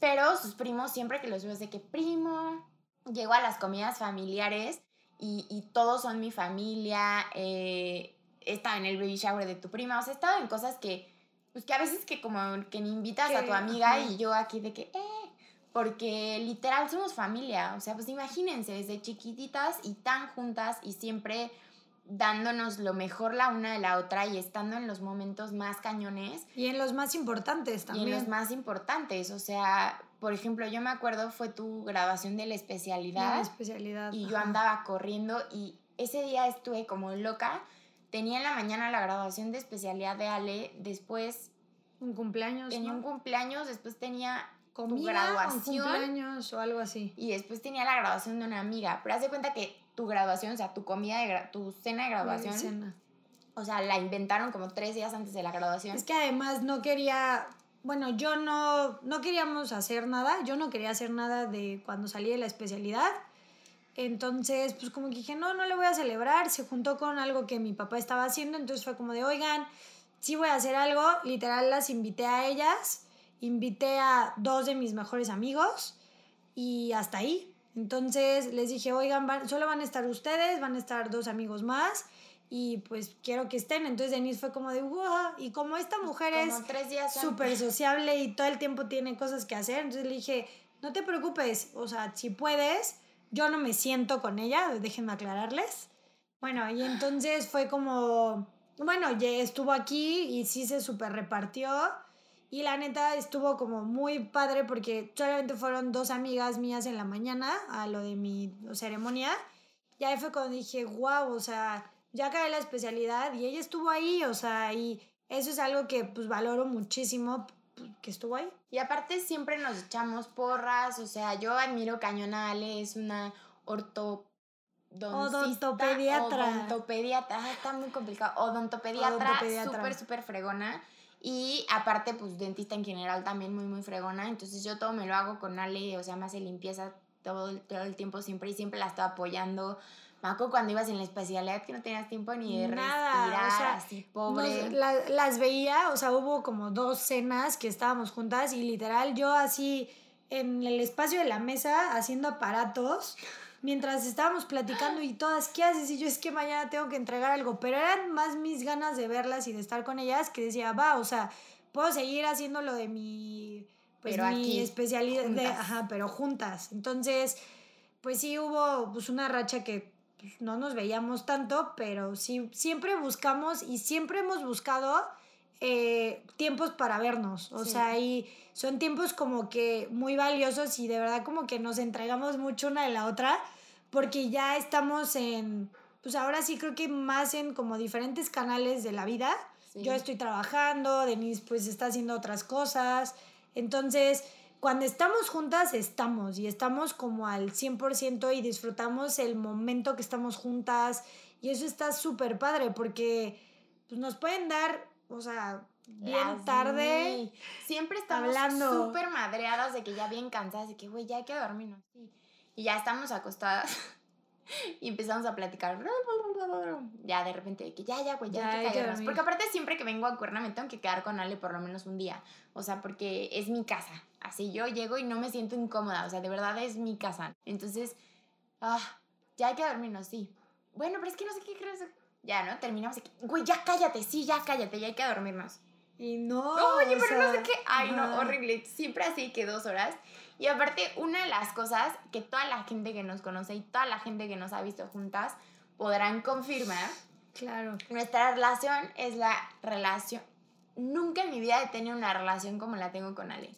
Pero sus primos, siempre que los veo es de que primo, llego a las comidas familiares y, y todos son mi familia. Eh, he estado en el baby shower de tu prima, o sea, he estado en cosas que, pues que a veces que como que ni invitas a tu amiga y yo aquí de que, eh, porque literal somos familia, o sea, pues imagínense, desde chiquititas y tan juntas y siempre dándonos lo mejor la una de la otra y estando en los momentos más cañones. Y en los más importantes también. Y en los más importantes, o sea, por ejemplo, yo me acuerdo fue tu graduación de la especialidad. La especialidad. Y yo andaba corriendo y ese día estuve como loca. Tenía en la mañana la graduación de especialidad de Ale, después... Un cumpleaños. Tenía un cumpleaños, después tenía tu graduación. Un cumpleaños o algo así. Y después tenía la graduación de una amiga. Pero haz de cuenta que tu graduación, o sea, tu comida, de tu cena de graduación. Cena. O sea, la inventaron como tres días antes de la graduación. Es que además no quería, bueno, yo no, no queríamos hacer nada, yo no quería hacer nada de cuando salí de la especialidad. Entonces, pues como que dije, no, no le voy a celebrar, se juntó con algo que mi papá estaba haciendo, entonces fue como de, oigan, sí voy a hacer algo, literal las invité a ellas, invité a dos de mis mejores amigos y hasta ahí. Entonces les dije, oigan, solo van a estar ustedes, van a estar dos amigos más y pues quiero que estén. Entonces Denise fue como de, wow, y como esta mujer es súper sociable y todo el tiempo tiene cosas que hacer, entonces le dije, no te preocupes, o sea, si puedes, yo no me siento con ella, déjenme aclararles. Bueno, y entonces fue como, bueno, ya estuvo aquí y sí se súper repartió y la neta estuvo como muy padre porque solamente fueron dos amigas mías en la mañana a lo de mi ceremonia. Y ahí fue cuando dije, wow, o sea, ya acabé la especialidad y ella estuvo ahí, o sea, y eso es algo que pues valoro muchísimo que estuvo ahí. Y aparte siempre nos echamos porras, o sea, yo admiro Cañonale, es una orto odontopediatra. Odontopediatra, está muy complicado. Odontopediatra, súper, súper fregona. Y aparte, pues dentista en general también muy, muy fregona. Entonces yo todo me lo hago con Ale, o sea, me hace limpieza todo todo el tiempo siempre y siempre la estoy apoyando. Me acuerdo cuando ibas en la especialidad que no tenías tiempo ni de Nada, respirar, así pobre. las veía, o sea, hubo como dos cenas que estábamos juntas y literal yo así en el espacio de la mesa haciendo aparatos mientras estábamos platicando y todas, ¿qué haces? Y yo es que mañana tengo que entregar algo, pero eran más mis ganas de verlas y de estar con ellas que decía, va, o sea, puedo seguir haciendo lo de mi, pues, mi especialidad, de, ajá, pero juntas. Entonces, pues sí hubo pues, una racha que pues, no nos veíamos tanto, pero sí, siempre buscamos y siempre hemos buscado eh, tiempos para vernos. O sea, y son tiempos como que muy valiosos y de verdad como que nos entregamos mucho una de la otra porque ya estamos en, pues ahora sí creo que más en como diferentes canales de la vida. Yo estoy trabajando, Denise pues está haciendo otras cosas. Entonces, cuando estamos juntas, estamos y estamos como al 100% y disfrutamos el momento que estamos juntas. Y eso está súper padre porque pues, nos pueden dar, o sea, bien tarde. Siempre estamos súper madreadas de que ya bien cansadas, de que, güey, ya hay que dormirnos. Sí. Y ya estamos acostadas. y empezamos a platicar. Ya de repente, que ya, ya, güey, ya, hay que Porque aparte, siempre que vengo a Cuerna me tengo que quedar con Ale por lo menos un día. O sea, porque es mi casa. Así yo llego y no me siento incómoda. O sea, de verdad es mi casa. Entonces, ah, ya hay que dormirnos, sí. Bueno, pero es que no sé qué crees. Ya, ¿no? Terminamos aquí. Güey, ya cállate, sí, ya cállate, ya hay que dormirnos. Y no. Oye, pero no sé qué. Ay, no, horrible. Siempre así que dos horas. Y aparte, una de las cosas que toda la gente que nos conoce y toda la gente que nos ha visto juntas podrán confirmar. Claro. Nuestra relación es la relación. Nunca en mi vida he tenido una relación como la tengo con Ale.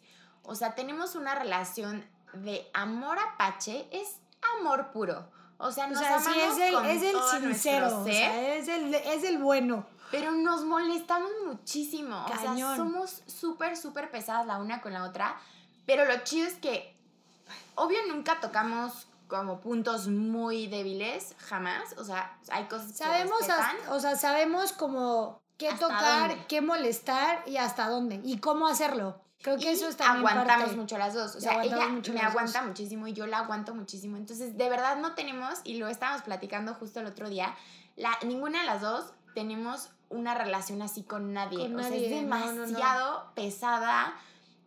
O sea, tenemos una relación de amor apache, es amor puro. O sea, nos o sea, sí, es el, es el sincero, o sea, es el, es el bueno. Pero nos molestamos muchísimo. O sea, somos súper, súper pesadas la una con la otra. Pero lo chido es que, obvio, nunca tocamos como puntos muy débiles, jamás. O sea, hay cosas que sabemos O sea, sabemos como qué tocar, qué molestar y hasta dónde. Y cómo hacerlo. Creo que eso está Aguantamos mucho las dos. O sea, ella me aguanta muchísimo y yo la aguanto muchísimo. Entonces, de verdad no tenemos, y lo estábamos platicando justo el otro día, la, ninguna de las dos tenemos una relación así con nadie. o sea, es demasiado pesada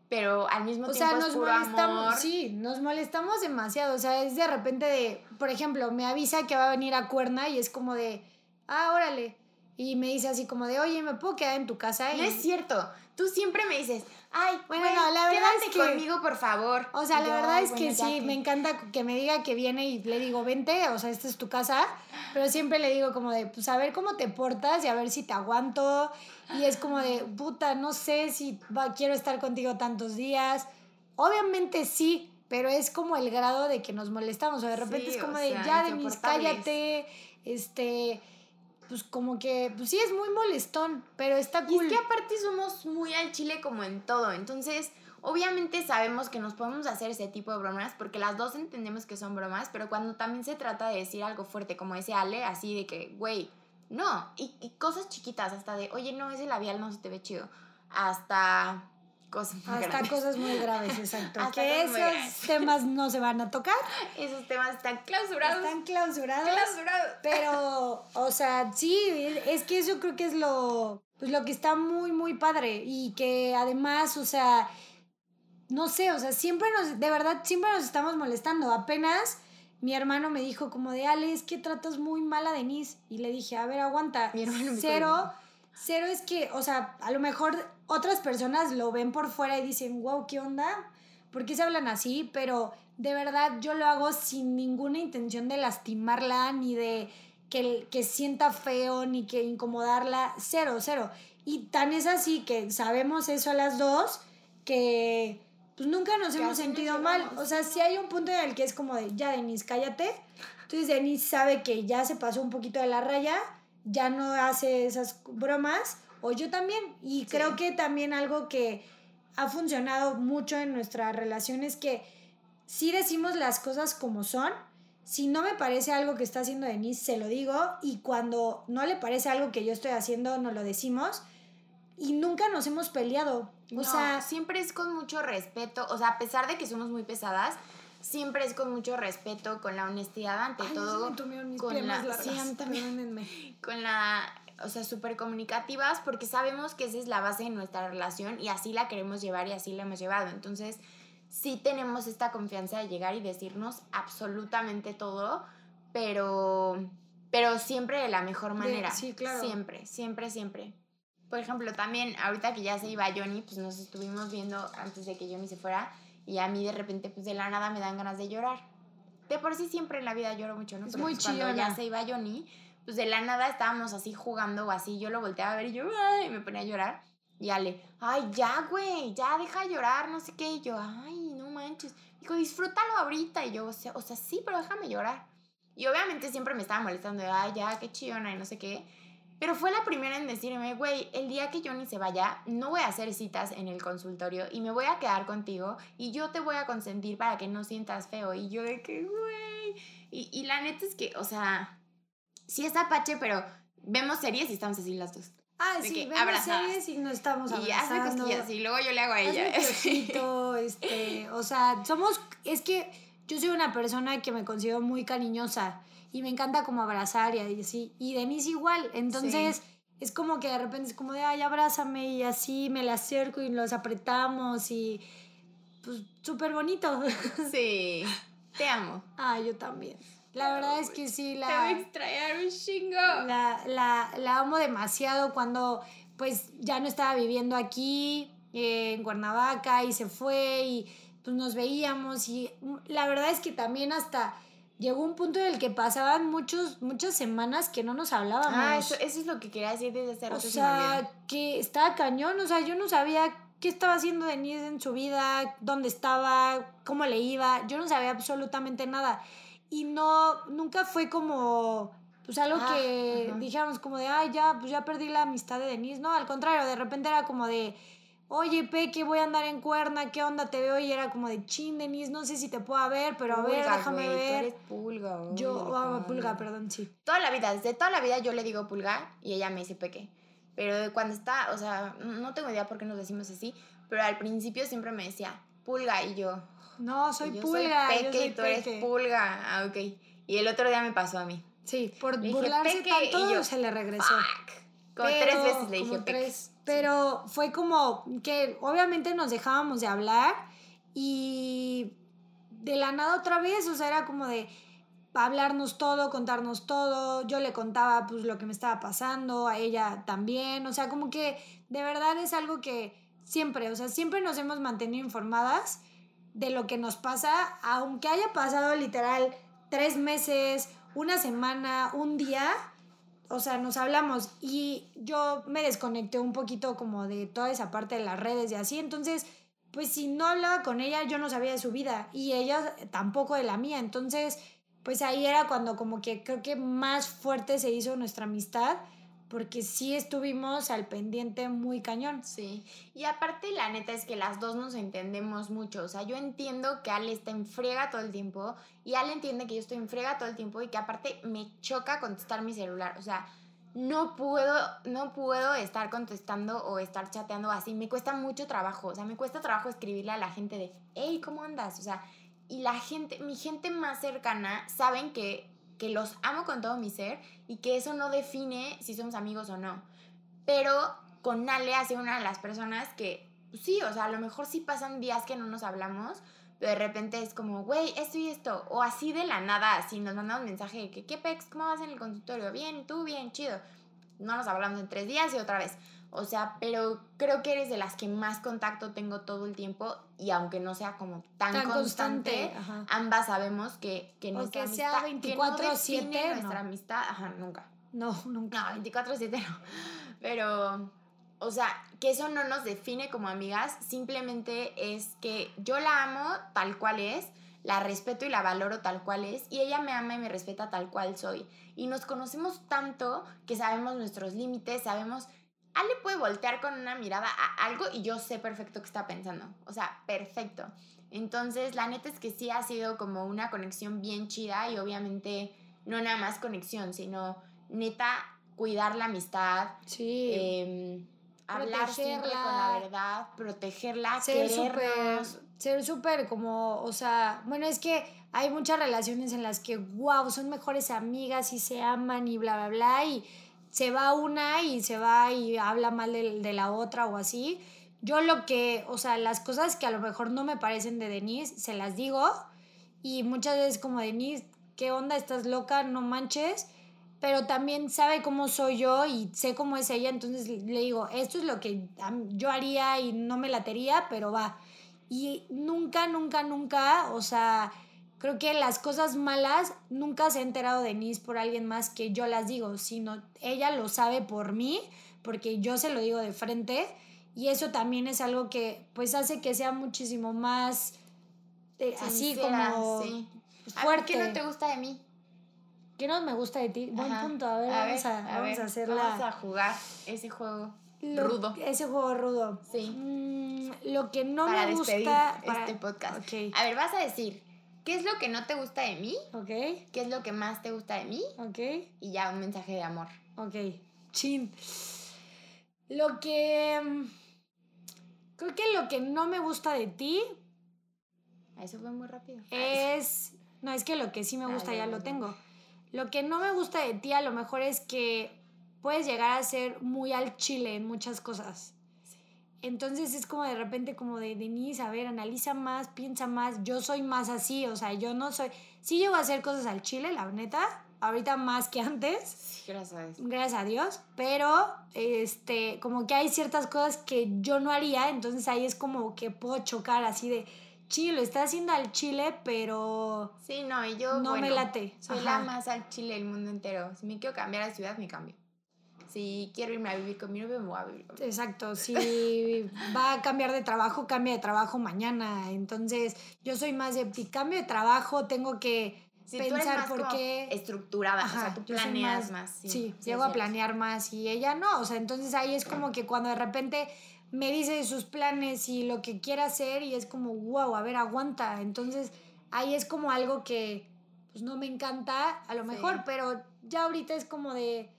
pero al mismo tiempo sea, nos molestamos, Sí, nos molestamos demasiado. O sea, es de repente de, por ejemplo, me avisa que va a venir a Cuerna y es como de, ah, órale. y me dice así como de, oye, ¿me puedo quedar en tu casa? No Y- es cierto. Tú siempre me dices, ay, Bueno, bueno, no, la verdad quédate es que- conmigo, por favor. O sea, la yo, verdad "Ay, es que bueno, sí, que". me encanta que me diga que viene y le digo, vente, o sea, esta es tu casa, pero siempre le digo como de, pues a ver cómo te portas y a ver si te aguanto. Y es como de, puta, no sé si va, quiero estar contigo tantos días. Obviamente sí, pero es como el grado de que nos molestamos, o de repente Sí, es como de, sea, ya, Denise, insoportables. cállate, este, pues como que, pues sí, es muy molestón, pero está Y cool. es que aparte somos muy al chile como en todo. Entonces, obviamente sabemos que nos podemos hacer ese tipo de bromas porque las dos entendemos que son bromas, pero cuando también se trata de decir algo fuerte, como ese Ale, así de que, güey, no. Y, y cosas chiquitas, hasta de, oye, no, ese labial no se te ve chido. Hasta cosas muy Hasta grandes. cosas muy graves, exacto. Hasta que cosas muy esos temas no se van a tocar. Esos temas están clausurados. Están clausurados. clausurados. Pero, o sea, sí, es que eso creo que es lo, pues lo que está muy, muy padre. Y que además, o sea, no sé, o sea, siempre nos, de verdad, siempre nos estamos molestando. Apenas mi hermano me dijo como de, Ale, es que tratas muy mal a Denise. Y le dije, a ver, aguanta. Mi hermano Cero. Cero es que, o sea, a lo mejor otras personas lo ven por fuera y dicen, wow, ¿qué onda? ¿Por qué se hablan así? Pero de verdad yo lo hago sin ninguna intención de lastimarla, ni de que, que sienta feo, ni que incomodarla. Cero, cero. Y tan es así que sabemos eso a las dos, que pues nunca nos hemos nos sentido mal. O sea, sí, si hay un punto en el que es como de, ya, Denise, cállate. Entonces Denise sabe que ya se pasó un poquito de la raya, ya no hace esas bromas, o yo también. Y creo que también algo que ha funcionado mucho en nuestra relación es que si decimos las cosas como son, si no me parece algo que está haciendo Denise, se lo digo, y cuando no le parece algo que yo estoy haciendo, nos lo decimos, y nunca nos hemos peleado. O No, sea, siempre es con mucho respeto, o sea, a pesar de que somos muy pesadas, siempre es con mucho respeto, con la honestidad ante Ay, todo, se me mis con la- largas, sí, también. con la, o sea, súper comunicativas, porque sabemos que esa es la base de nuestra relación y así la queremos llevar y así la hemos llevado. Entonces, sí tenemos esta confianza de llegar y decirnos absolutamente todo, pero, pero siempre de la mejor manera. sí, claro. Siempre, siempre, siempre. Por ejemplo, también ahorita que ya se iba Johnny, pues nos estuvimos viendo antes de que Johnny se fuera y a mí de repente, pues de la nada me dan ganas de llorar. De por sí siempre en la vida lloro mucho, ¿no? Es Pero, muy pues, cuando ya se iba Johnny, pues de la nada estábamos así jugando o así, yo lo volteaba a ver y yo, ay, me ponía a llorar. Y Ale, ay, ya, güey, ya deja de llorar, no sé qué. Y yo, ay, no manches. Dijo, disfrútalo ahorita. Y yo, o sea, o sea, sí, pero déjame llorar. Y obviamente siempre me estaba molestando ay, ya, qué chillona y no sé qué. Pero fue la primera en decirme, güey, el día que Johnny se vaya, no voy a hacer citas en el consultorio y me voy a quedar contigo y yo te voy a consentir para que no sientas feo. Y yo de que, güey. Y, y la neta es que, o sea, sí es apache, pero vemos series y estamos así las dos. Ah, De sí, que vemos abrazadas. series y nos estamos Y hace abrazando. cosquillas y luego yo le hago a ella. piojito, este, o sea, somos, es que yo soy una persona que me considero muy cariñosa y me encanta como abrazar y así, y Denise igual, entonces es como que de repente es como de, ay, abrázame y así me la acerco y los apretamos y pues súper bonito. Sí, te amo. ah, yo también. La verdad es que sí, Te voy a la, extrañar un chingo. la, la, la amo demasiado cuando pues ya no estaba viviendo aquí eh, en Cuernavaca y se fue y pues nos veíamos y mm, la verdad es que también hasta llegó un punto en el que pasaban muchos, muchas semanas que no nos hablábamos. Ah, eso, eso es lo que quería decir desde hace o rato. olvidó. sea, que estaba cañón, o sea, yo no sabía qué estaba haciendo Denise en su vida, dónde estaba, cómo le iba, yo no sabía absolutamente nada. Y no, nunca fue como, pues algo Ah, que ajá. dijéramos como de, ay, ya, pues ya perdí la amistad de Denise, no, al contrario, de repente era como de, oye, Peque, voy a andar en cuerna, ¿qué onda te veo? Y era como de, chin, Denise, no sé si te puedo ver, pero a ver, déjame tú ver. eres pulga. Yo, Juan. pulga, perdón, sí. Toda la vida, desde toda la vida yo le digo pulga y ella me dice peque. Pero cuando está, o sea, no tengo idea por qué nos decimos así, pero al principio siempre me decía pulga y yo. No, soy yo pulga, soy yo peque soy y tú eres pulga. Ah, ok. Y el otro día me pasó a mí. Sí, por Le burlarse tanto y yo, se le regresó. Fuck. Como Pero- tres veces le dije peque. tres. Pero fue como que obviamente nos dejábamos de hablar y de la nada otra vez, o sea, era como de, hablarnos todo, contarnos todo. Yo le contaba pues lo que me estaba pasando, a ella también. O sea, como que de verdad es algo que siempre, o sea, siempre nos hemos mantenido informadas de lo que nos pasa, aunque haya pasado literal tres meses, una semana, un día, o sea, nos hablamos y yo me desconecté un poquito como de toda esa parte de las redes y así, entonces, pues si no hablaba con ella, yo no sabía de su vida y ella tampoco de la mía, entonces, pues ahí era cuando como que creo que más fuerte se hizo nuestra amistad porque sí estuvimos al pendiente muy cañón. Sí, y aparte la neta es que las dos nos entendemos mucho, o sea, yo entiendo que Ale está en frega todo el tiempo y Ale entiende que yo estoy en frega todo el tiempo y que aparte me choca contestar mi celular, o sea, no puedo, no puedo estar contestando o estar chateando así, me cuesta mucho trabajo, o sea, me cuesta trabajo escribirle a la gente de, hey, ¿cómo andas? O sea, y la gente, mi gente más cercana saben que que los amo con todo mi ser y que eso no define si somos amigos o no. Pero con Ale ha sido una de las personas que, pues sí, o sea, a lo mejor sí pasan días que no nos hablamos, pero de repente es como, güey, esto y esto, o así de la nada, así nos mandamos un mensaje de que, ¿qué pex? ¿Cómo vas en el consultorio? Bien, tú, bien, chido. No nos hablamos en tres días y otra vez. O sea, pero creo que eres de las que más contacto tengo todo el tiempo y aunque no sea como tan, constante, ambas sabemos que, que nuestra amistad, sea 24 7 nuestra amistad, ajá, nunca. No, nunca. No, 24/7 no. Pero o sea, que eso no nos define como amigas, simplemente es que yo la amo tal cual es, la respeto y la valoro tal cual es, y ella me ama y me respeta tal cual soy. Y nos conocemos tanto que sabemos nuestros límites, sabemos Ale puede voltear con una mirada a algo y yo sé perfecto qué está pensando. O sea, perfecto. Entonces, la neta es que sí ha sido como una conexión bien chida y obviamente no nada más conexión, sino neta cuidar la amistad. Sí. Em, hablar siempre con la verdad, protegerla, ser súper ser súper como, o sea, bueno, es que hay muchas relaciones en las que, wow, son mejores amigas y se aman y bla, bla, bla, y se va una y se va y habla mal de, la otra o así. Yo lo que, o sea, las cosas que a lo mejor no me parecen de Denise, se las digo. Y muchas veces como Denise, ¿qué onda? ¿Estás loca? No manches. Pero también sabe cómo soy yo y sé cómo es ella. Entonces le digo, esto es lo que yo haría y no me latería, pero va. Y nunca, nunca, nunca, o sea, creo que las cosas malas nunca se ha enterado Denise por alguien más que yo las digo, sino ella lo sabe por mí, porque yo se lo digo de frente y eso también es algo que pues hace que sea muchísimo más eh, así como fuerte. ¿Qué no te gusta de mí? ¿Qué no me gusta de ti? Buen punto, a ver, vamos, a, vamos a hacerla. Vamos a jugar ese juego rudo. Ese juego rudo. Sí. Mm, lo que no me gusta para este podcast. A ver, vas a decir ¿Qué es lo que no te gusta de mí? Ok. ¿Qué es lo que más te gusta de mí? Ok. Y ya un mensaje de amor. Ok. Chin. Lo que... Mm, creo que lo que no me gusta de ti... Eso fue muy rápido. Es... No, es que lo que sí me gusta ya lo tengo. Lo que no me gusta de ti a lo mejor es que puedes llegar a ser muy al chile en muchas cosas. Entonces es como de repente como de Denise, a ver, analiza más, piensa más, yo soy más así, o sea, yo no soy, sí llego a hacer cosas al chile, la neta, ahorita más que antes. gracias a Dios. Gracias a Dios, pero este, como que hay ciertas cosas que yo no haría, entonces ahí es como que puedo chocar así de, chile, lo está haciendo al chile, pero... Sí, no, y yo... No me late. Soy la más al chile del mundo entero. Si me quiero cambiar de ciudad, me cambio si quiero irme a vivir con mi novio, me voy a vivir con mi Exacto, si va a cambiar de trabajo, cambia de trabajo mañana. Entonces, yo soy más de, si cambio de trabajo, tengo que pensar por qué... Estructurada, o sea, tú planeas más, Sí, llego a planear más y ella no. O sea, entonces ahí es como que cuando de repente me dice sus planes y lo que quiere hacer y es como, wow, a ver, aguanta. Entonces, ahí es como algo que pues no me encanta, a lo mejor, pero ya ahorita es como de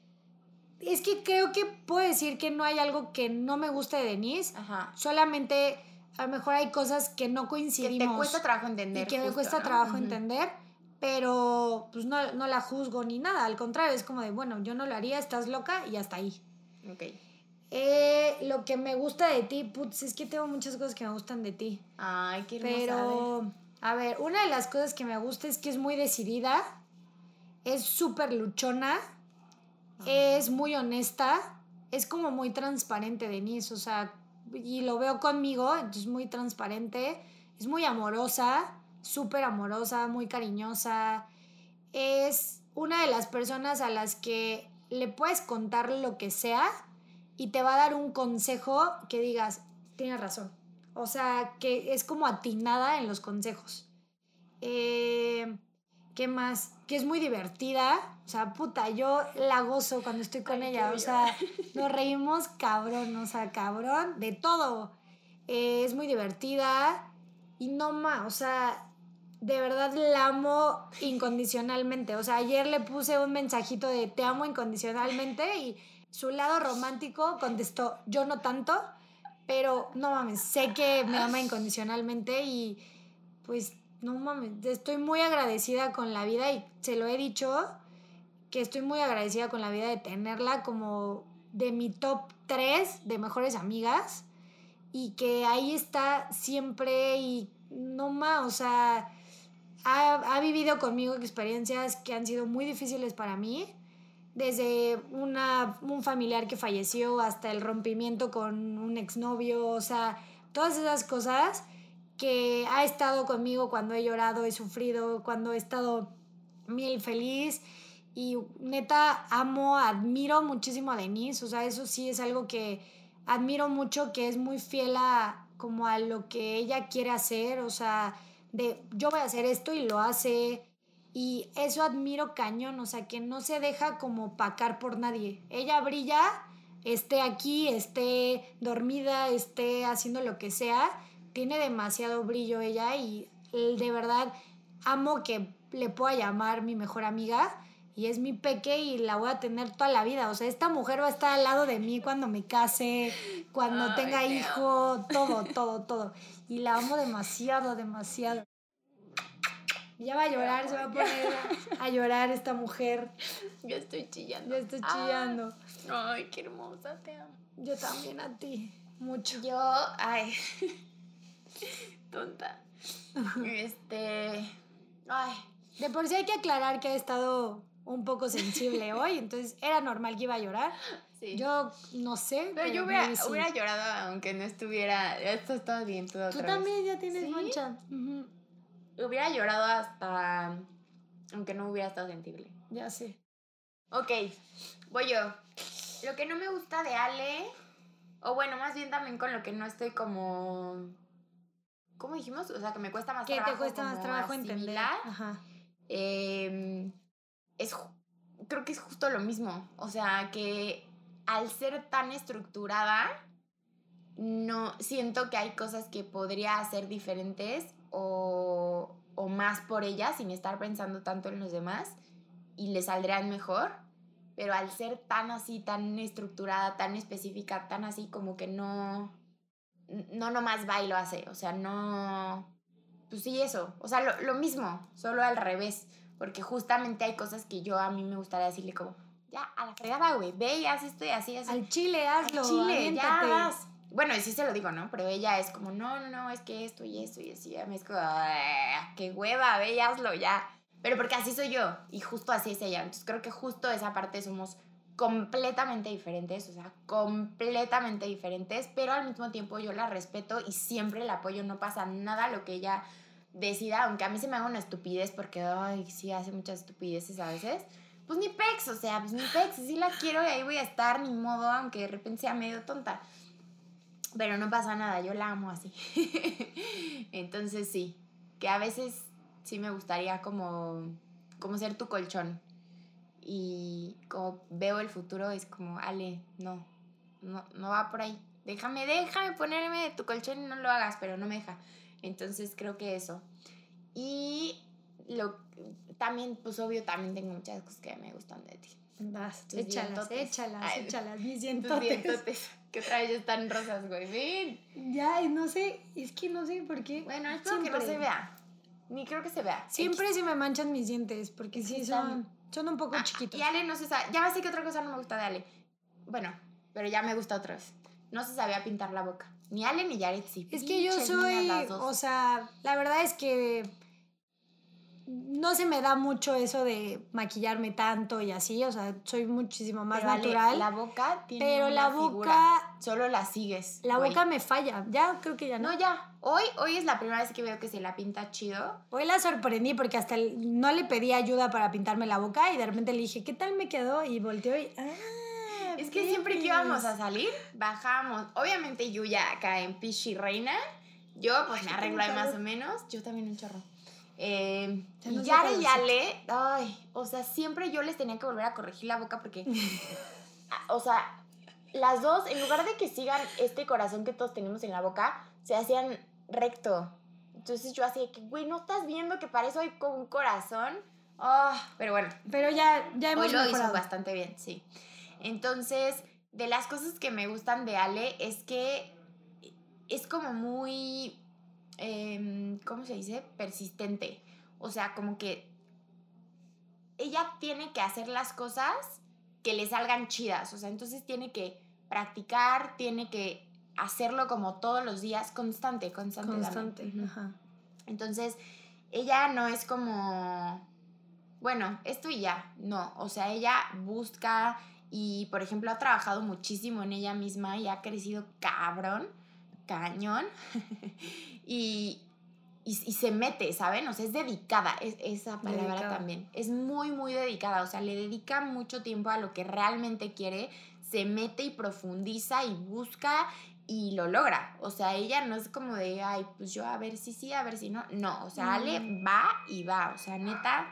es que creo que puedo decir que no hay algo que no me guste de Denise. Ajá. Solamente a lo mejor hay cosas que no coincidimos. Que te cuesta trabajo entender. Y que me cuesta trabajo entender, pero pues no, la juzgo ni nada. Al contrario, es como de, bueno, yo no lo haría, estás loca y hasta ahí. Ok. Eh, lo que me gusta de ti, putz, es que tengo muchas cosas que me gustan de ti. Ay, qué. Pero, a ver, una de las cosas que me gusta es que es muy decidida es súper luchona, es muy honesta, es como muy transparente, Denise, o sea, y lo veo conmigo, entonces muy transparente, es muy amorosa, súper amorosa, muy cariñosa, es una de las personas a las que le puedes contar lo que sea y te va a dar un consejo que digas, tienes razón. O sea, que es como atinada en los consejos. Eh, ¿Qué más? Que es muy divertida. O sea, puta, yo la gozo cuando estoy con ella. O sea, nos reímos cabrón, o sea, cabrón, de todo. Eh, es muy divertida y no más, o sea, de verdad la amo incondicionalmente. O sea, ayer le puse un mensajito de te amo incondicionalmente y su lado romántico contestó, yo no tanto, pero no mames, sé que me ama incondicionalmente y pues no mames, estoy muy agradecida con la vida y se lo he dicho, que estoy muy agradecida con la vida de tenerla como de mi top 3 de mejores amigas y que ahí está siempre y no más, o sea, ha, vivido conmigo experiencias que han sido muy difíciles para mí, desde una, un familiar que falleció hasta el rompimiento con un exnovio, o sea, todas esas cosas que ha estado conmigo cuando he llorado, he sufrido, cuando he estado mil feliz. Y neta, amo, admiro muchísimo a Denise. O sea, eso sí es algo que admiro mucho, que es muy fiel a como a lo que ella quiere hacer. O sea, de yo voy a hacer esto y lo hace. Y eso admiro cañón, o sea, que no se deja como pacar por nadie. Ella brilla, esté aquí, esté dormida, esté haciendo lo que sea. Tiene demasiado brillo ella y de verdad amo que le pueda llamar mi mejor amiga y es mi peque y la voy a tener toda la vida. O sea, esta mujer va a estar al lado de mí cuando me case, cuando tenga hijo, todo, todo, todo. Y la amo demasiado, demasiado. Ya va a llorar, se va a poner a llorar esta mujer. Yo estoy chillando. Yo estoy chillando. Ay, qué hermosa, te amo. Yo también a ti, mucho. Yo, ay, tonta. Este, ay. De por sí hay que aclarar que he estado un poco sensible hoy, entonces era normal que iba a llorar. Sí. Yo no sé. Pero, yo hubiera, hubiera, llorado aunque no estuviera. Esto está bien, todo Tú también ya tienes mancha hubiera llorado hasta. Aunque no hubiera estado sensible. Ya sé. Ok, voy yo. Lo que no me gusta de Ale. O bueno, más bien también con lo que no estoy como. ¿Cómo dijimos? O sea, que me cuesta más trabajo. Que te cuesta más trabajo entender. Ajá. Em, es, creo que es justo lo mismo. O sea, que al ser tan estructurada, no siento que hay cosas que podría hacer diferentes o, o más por ella sin estar pensando tanto en los demás y le saldrían mejor. Pero al ser tan así, tan estructurada, tan específica, tan así como que no, no nomás va y lo hace. O sea, no... Pues sí, eso. O sea, lo, lo mismo, solo al revés. Porque justamente hay cosas que yo a mí me gustaría decirle como, ya, a la fregada, güey, ve y haz esto y así, así. Al chile, hazlo. Al chile, ya vas bueno, sí se lo digo, ¿no? Pero ella es como, no, no, no, es que esto y esto y así. A mí es como, qué hueva, ve ya. Pero porque así soy yo y justo así es ella. Entonces creo que justo esa parte somos completamente diferentes, o sea, completamente diferentes, pero al mismo tiempo yo la respeto y siempre la apoyo, no pasa nada lo que ella decida, aunque a mí se me haga una estupidez porque, ay, sí, hace muchas estupideces a veces, pues ni pex, o sea, pues ni pex, sí la quiero y ahí voy a estar, ni modo, aunque de repente sea medio tonta. Pero no pasa nada, yo la amo así. Entonces sí, que a veces sí me gustaría como, como ser tu colchón. Y como veo el futuro es como, Ale, no, no, no va por ahí. Déjame, déjame ponerme tu colchón y no lo hagas, pero no me deja. Entonces creo que eso. Y lo también, pues obvio, también tengo muchas cosas que me gustan de ti. Vas, échalas, échalas, échalas, mis dientotes. Que otra vez están rosas, güey. Ven. Ya, no sé, es que no sé por qué. Bueno, espero que no se vea. Ni creo que se vea. Siempre se me manchan mis dientes, porque sí, son, son un poco ah, chiquitos. Y Ale no se sabe. Ya sé que otra cosa no me gusta de Ale. Bueno, pero ya me gusta otra vez. No se sabía pintar la boca. Ni Ale ni Yaret sí. Es que yo soy. O sea, la verdad es que no se me da mucho eso de maquillarme tanto y así, o sea, soy muchísimo más natural. la boca tiene pero la boca solo la sigues. La boca me falla. Ya creo que ya no. No, ya. Hoy hoy es la primera vez que veo que se la pinta chido. Hoy la sorprendí porque hasta no le pedí ayuda para pintarme la boca y de repente le dije, "¿Qué tal me quedó?" y volteó y ah, Es que siempre que íbamos a salir, bajamos. Obviamente Yuya acá en Pichi Reina. Yo pues me arreglo más o menos. Yo también un chorro. Eh, y Yare y Ale, ay, o sea, siempre yo les tenía que volver a corregir la boca porque, o sea, las dos, en lugar de que sigan este corazón que todos tenemos en la boca, se hacían recto. Entonces yo hacía que, güey, ¿no estás viendo que para eso hay como un corazón? Oh, pero bueno. Pero ya, ya hemos Hoy lo hizo bastante bien, sí. Entonces, de las cosas que me gustan de Ale es que es como muy Em, ¿cómo se dice? Persistente. O sea, como que ella tiene que hacer las cosas que le salgan chidas. O sea, entonces tiene que practicar, tiene que hacerlo como todos los días, constante, constante. Constante, Entonces, ella no es como, bueno, esto y ya, no. O sea, ella busca y, por ejemplo, ha trabajado muchísimo en ella misma y ha crecido cabrón cañón y, y, se mete, ¿saben? O sea, es dedicada, es, esa palabra también. Es muy, muy dedicada, o sea, le dedica mucho tiempo a lo que realmente quiere, se mete y profundiza y busca y lo logra. O sea, ella no es como de, ay, pues yo a ver si sí, a ver si no. No, o sea, Ale mm. va y va, o sea, neta,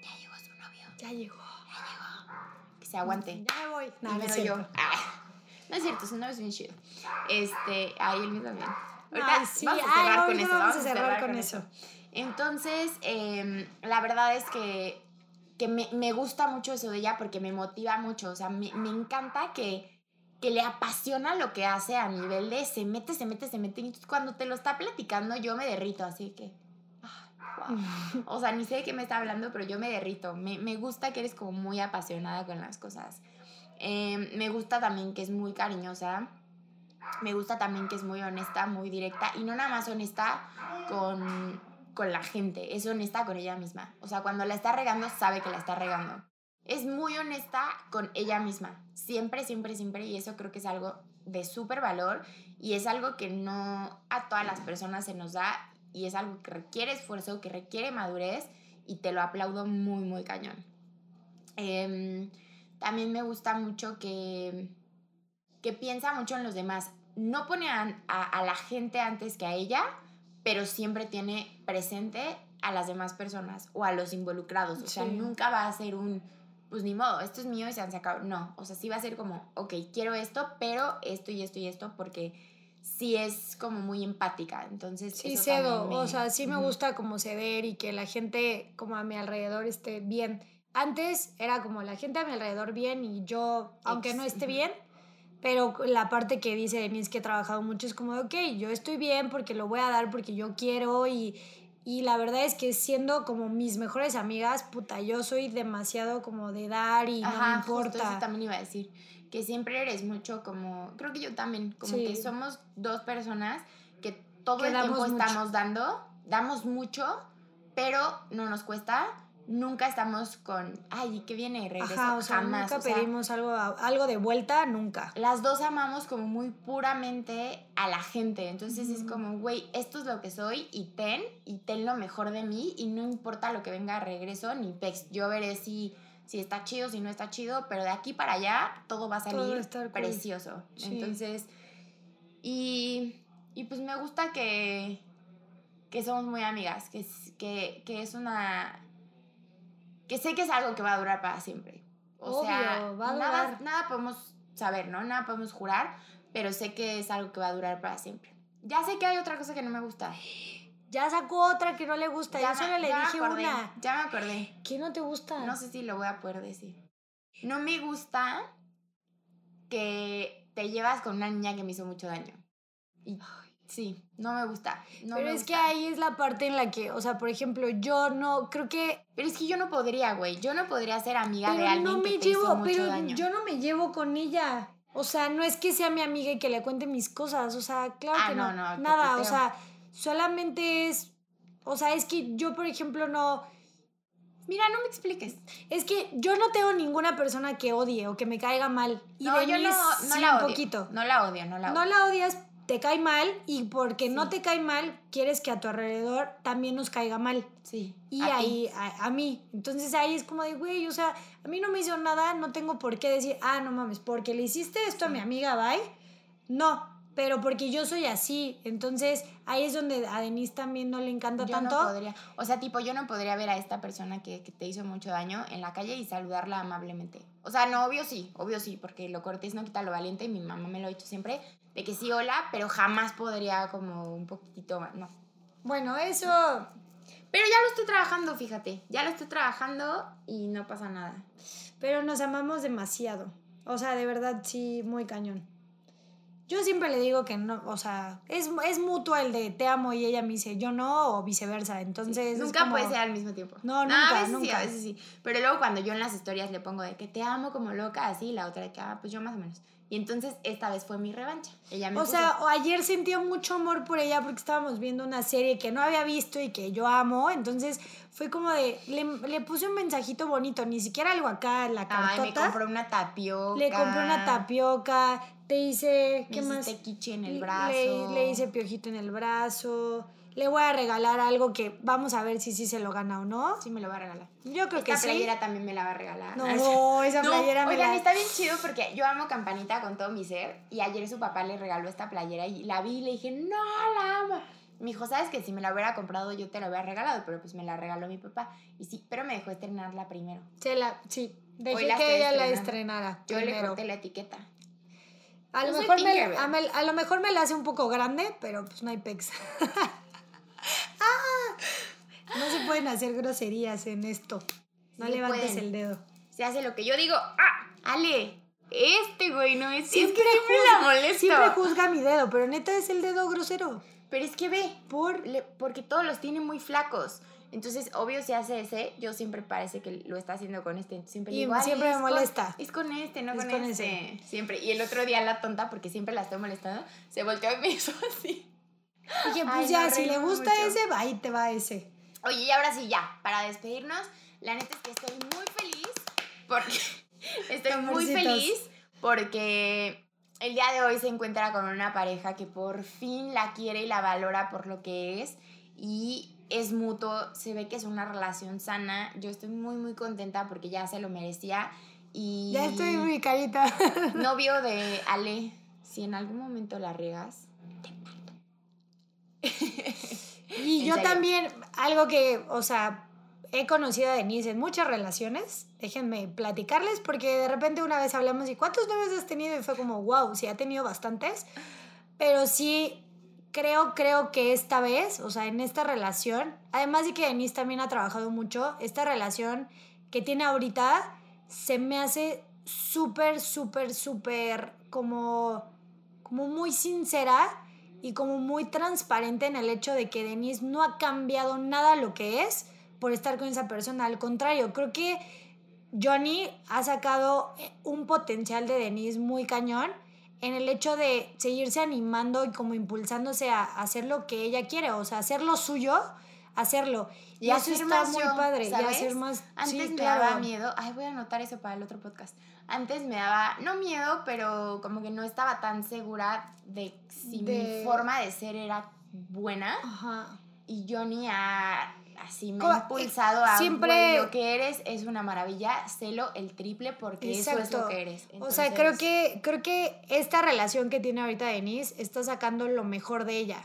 ya llegó su novio. Ya llegó. Ya llegó. Que se aguante. Ya me voy. No, yo. Ah. No es cierto, su novio es bien chido. Este, ay, el mío también. Ahorita sí. vamos a cerrar con eso. Vamos, a cerrar, con, eso. Entonces, em, la verdad es que, que me, me, gusta mucho eso de ella porque me motiva mucho. O sea, me, me encanta que, que le apasiona lo que hace a nivel de se mete, se mete, se mete. Y cuando te lo está platicando, yo me derrito, así que. O sea, ni sé de qué me está hablando, pero yo me derrito. Me, me gusta que eres como muy apasionada con las cosas. Em, me gusta también que es muy cariñosa. Me gusta también que es muy honesta, muy directa. Y no nada más honesta con, con la gente, es honesta con ella misma. O sea, cuando la está regando, sabe que la está regando. Es muy honesta con ella misma. Siempre, siempre, siempre. Y eso creo que es algo de súper valor. Y es algo que no a todas las personas se nos da. Y es algo que requiere esfuerzo, que requiere madurez. Y te lo aplaudo muy, muy cañón. Eh, también me gusta mucho que, que piensa mucho en los demás. No pone a, a, la gente antes que a ella, pero siempre tiene presente a las demás personas o a los involucrados. O sea, nunca va a ser un, pues ni modo, esto es mío y se han sacado. No, o sea, sí va a ser como, ok, quiero esto, pero esto y esto y esto, porque sí es como muy empática. Entonces, sí cedo, o sea, sí me gusta como ceder y que la gente como a mi alrededor esté bien antes era como la gente a mi alrededor bien y yo, aunque no esté bien, pero la parte que dice Denise que he trabajado mucho es como, ok, yo estoy bien porque lo voy a dar porque yo quiero y, y la verdad es que siendo como mis mejores amigas, puta, yo soy demasiado como de dar y no me importa. eso también iba a decir, que siempre eres mucho como, creo que yo también, como que somos dos personas que todo el tiempo estamos dando, damos mucho, pero no nos cuesta nunca estamos con, ay, ¿qué viene? Regreso. Ajá, o sea, Jamás. Nunca pedimos algo, algo de vuelta, nunca. Las dos amamos como muy puramente a la gente. Entonces es como, güey, esto es lo que soy y ten, y ten lo mejor de mí y no importa lo que venga a regreso ni pex. Yo veré si, si está chido, si no está chido, pero de aquí para allá todo va a salir precioso. Entonces, y, y pues me gusta que, que somos muy amigas, que, que, que es una que sé que es algo que va a durar para siempre. O sea, va a nada, nada podemos saber, ¿no? Nada podemos jurar, pero sé que es algo que va a durar para siempre. Ya sé que hay otra cosa que no me gusta. Ya sacó otra que no le gusta. Ya Yo solo le dije una. Ya me acordé. ¿Qué no te gusta? No sé si lo voy a poder decir. No me gusta que te llevas con una niña que me hizo mucho daño. Y Sí, no me gusta. Pero es que ahí es la parte en la que, o sea, por ejemplo, yo no creo que. Pero es que yo no podría, güey. Yo no podría ser amiga de alguien no me que te llevo, hizo mucho pero Yo no me llevo con ella. O sea, no es que sea mi amiga y que le cuente mis cosas. O sea, claro ah, que no. no nada, o sea, solamente es o sea, es que yo, por ejemplo, no... Mira, no me expliques. Es que yo no tengo ninguna persona que odie o que me caiga mal. Y no, yo no, no sí, la un odio. poquito. No la odio, no la odio. No la odias, te cae mal y porque no te cae mal, quieres que a tu alrededor también nos caiga mal. Sí. Y a ahí, a, a mí. Entonces ahí es como de, güey, o sea, a mí no me hizo nada, no tengo por qué decir, ah, no mames, porque le hiciste esto a mi amiga, bye. No, pero porque yo soy así. Entonces ahí es donde a Denise también no le encanta Yo tanto. no podría, o sea, tipo, yo no podría ver a esta persona que, que te hizo mucho daño en la calle y saludarla amablemente. O sea, no, obvio sí, obvio sí, porque lo cortés no quita lo valiente y mi mamá me lo ha dicho siempre, de que sí, hola, pero jamás podría como un poquitito más, no. Bueno, eso, Pero ya lo estoy trabajando, fíjate, ya lo estoy trabajando y no pasa nada. pero nos amamos demasiado. O sea, de verdad, sí, muy cañón. Yo siempre le digo que no, o sea, es, es mutuo el de te amo y ella me dice yo no o viceversa. Entonces, es nunca como- puede ser al mismo tiempo. No, a nunca, veces sí, nunca. a veces sí. Pero luego cuando yo en las historias le pongo de que te amo como loca, así, la otra de que, ah, pues yo más o menos. Y entonces esta vez fue mi revancha. Ella me O puso- sea, ayer sentía mucho amor por ella porque estábamos viendo una serie que no había visto y que yo amo. Entonces fue como de, le, le puse un mensajito bonito, ni siquiera algo acá en la Ay, cartota. me compró una tapioca. le compré una tapioca, te hice, Me ¿qué más? hiciste quiche en el Le- brazo. Le, le hice piojito en el brazo. Le voy a regalar algo que vamos a ver si sí se lo gana o no. Sí, me lo va a regalar. Yo creo Esta que sí. playera también me la va a regalar. No, esa No, playera me oigan, la... está bien chido porque yo amo Campanita con todo mi ser. Y ayer su papá le regaló esta playera y la vi y le dije, no, la amo. Me dijo, ¿sabes que Si me la hubiera comprado yo te la hubiera regalado, pero pues me la regaló mi papá. Y sí, pero me dejó estrenarla primero. Se la- sí, dejé la que ella la estrenara. Yo le corté la etiqueta. A lo, mejor me, Tinkerbell. a, me- a lo mejor me la hace un poco grande, pero pues no hay pex. Ah, no se pueden hacer groserías en esto. No Sí levantes pueden. el dedo. Se hace lo que yo digo. ¡Ah! Ale, este güey no es. Siempre, es que siempre la juzga, molesto. siempre juzga mi dedo, pero neta es el dedo grosero. Pero es que ve, Por le- porque todos los tiene muy flacos. Entonces, obvio, si hace ese, yo siempre parece que lo está haciendo con este. Siempre Y digo, "Ay, siempre me con- molesta. es con este, no Es con, con este. Siempre. Y el otro día la tonta, porque siempre la estoy molestando, se volteó y me hizo así. Dije, pues Ay, ya, si le gusta mucho. ese, va, ahí te va ese. Oye, y ahora sí, ya, para despedirnos, la neta es que estoy muy feliz porque estoy muy feliz porque el día de hoy se encuentra con una pareja que por fin la quiere y la valora por lo que es y es mutuo, se ve que es una relación sana. Yo estoy muy muy contenta porque ya se lo merecía y Ya estoy muy carita. novio de Ale, si en algún momento la riegas, Y ¿En yo serio? también, algo que, o sea, he conocido a Denise en muchas relaciones. Déjenme platicarles porque de repente una vez hablamos y ¿cuántos novios has tenido? Y fue como, wow, sí, ha tenido bastantes. Pero sí, creo, creo que esta vez, o sea, en esta relación, además de que Denise también ha trabajado mucho, esta relación que tiene ahorita se me hace súper, súper, súper como, como muy sincera y como muy transparente en el hecho de que Denise no ha cambiado nada lo que es por estar con esa persona. Al contrario, creo que Johnny ha sacado eh, un potencial de Denise muy cañón en el hecho de seguirse animando y como impulsándose a hacer lo que ella quiere, o sea, hacer lo suyo, hacerlo. Y, eso hacer está más muy padre, y hacer más... Antes sí, me claro. daba miedo. Ay, voy a anotar eso para el otro podcast. Antes me daba, no miedo, pero como que no estaba tan segura de si De- mi forma de ser era buena. Ajá. Y Johnny ha, así me ha impulsado a siempre- "Güey, lo que eres es una maravilla, celo el triple porque eso es Exacto. lo que eres. o sea, creo que, creo que esta relación que tiene ahorita Denise está sacando lo mejor de ella.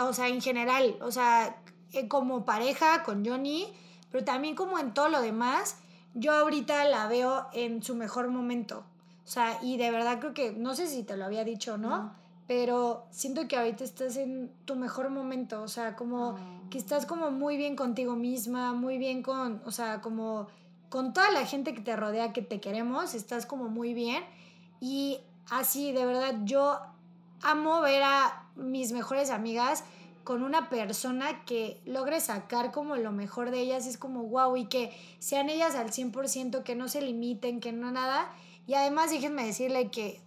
O sea, en general, o sea, eh, como pareja con Johnny, pero también como en todo lo demás, yo ahorita la veo en su mejor momento. O sea, y de verdad creo que, no sé si te lo había dicho o no, No. pero siento que ahorita estás en tu mejor momento. O sea, como Ah. que estás como muy bien contigo misma, muy bien con, o sea, como con toda la gente que te rodea, que te queremos, estás como muy bien. Y así, de verdad, yo amo ver a mis mejores amigas con una persona que logre sacar como lo mejor de ellas. Es como wow, y que sean ellas al 100%, que no se limiten, que no nada. Y además, déjenme decirle que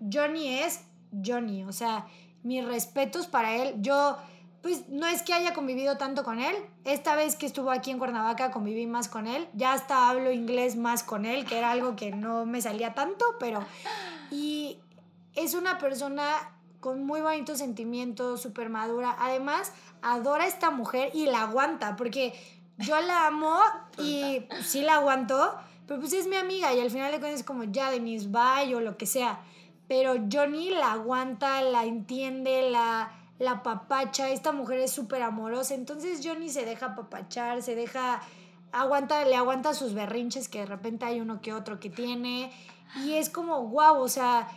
Johnny es Johnny, o sea, mis respetos para él. Yo pues no es que haya convivido tanto con él. Esta vez que estuvo aquí en Cuernavaca conviví más con él. Ya hasta hablo inglés más con él, que era algo que no me salía tanto, pero... Y es una persona con muy bonitos sentimientos, súper madura. Además, adora a esta mujer y la aguanta, porque yo la amo y sí la aguanto, pero pues es mi amiga y al final de cuentas es como ya Denise, bye o lo que sea. Pero Johnny la aguanta, la entiende, la, la papacha. Esta mujer es súper amorosa. Entonces Johnny se deja papachar, se deja. Aguanta, le aguanta sus berrinches que de repente hay uno que otro que tiene. Y es como, wow, o sea,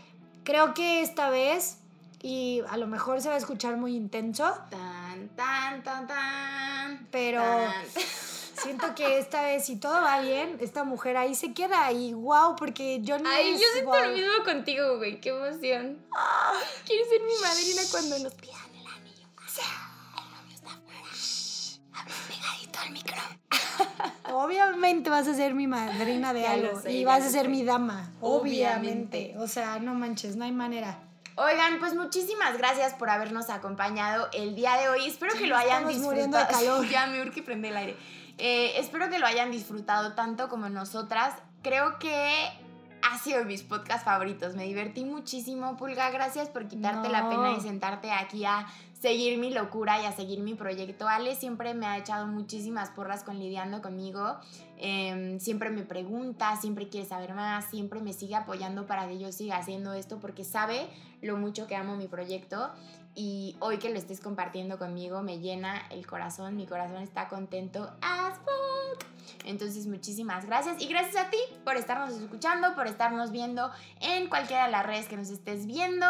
creo que esta vez, y a lo mejor se va a escuchar muy intenso, Tan, tan, tan, tan. pero tan. siento que esta vez, si todo va bien, esta mujer ahí se queda y wow, porque Johnny Ay, es, yo siento guau. lo mismo contigo, güey. Qué emoción. Quiero ser mi madrina cuando nos pidan el anillo. O sea, el novio está afuera. Habla pegadito al micro. Obviamente vas a ser mi madrina de Ya algo sé, y vas a ser sé. mi dama, Obviamente. obviamente. O sea, no manches, no hay manera. Oigan, pues muchísimas gracias por habernos acompañado el día de hoy. Espero que lo hayan de disfrutado. calor. ya me urge prender el aire. Eh, espero que lo hayan disfrutado tanto como nosotras. Creo que ha sido mis podcasts favoritos. Me divertí muchísimo, Pulga. Gracias por quitarte la pena y sentarte aquí a seguir mi locura y a seguir mi proyecto. Ale siempre me ha echado muchísimas porras con lidiando conmigo. Em, siempre me pregunta, siempre quiere saber más, siempre me sigue apoyando para que yo siga haciendo esto porque sabe lo mucho que amo mi proyecto y hoy que lo estés compartiendo conmigo me llena el corazón, mi corazón está contento as fuck. Entonces muchísimas gracias y gracias a ti por estarnos escuchando, por estarnos viendo en cualquiera de las redes que nos estés viendo.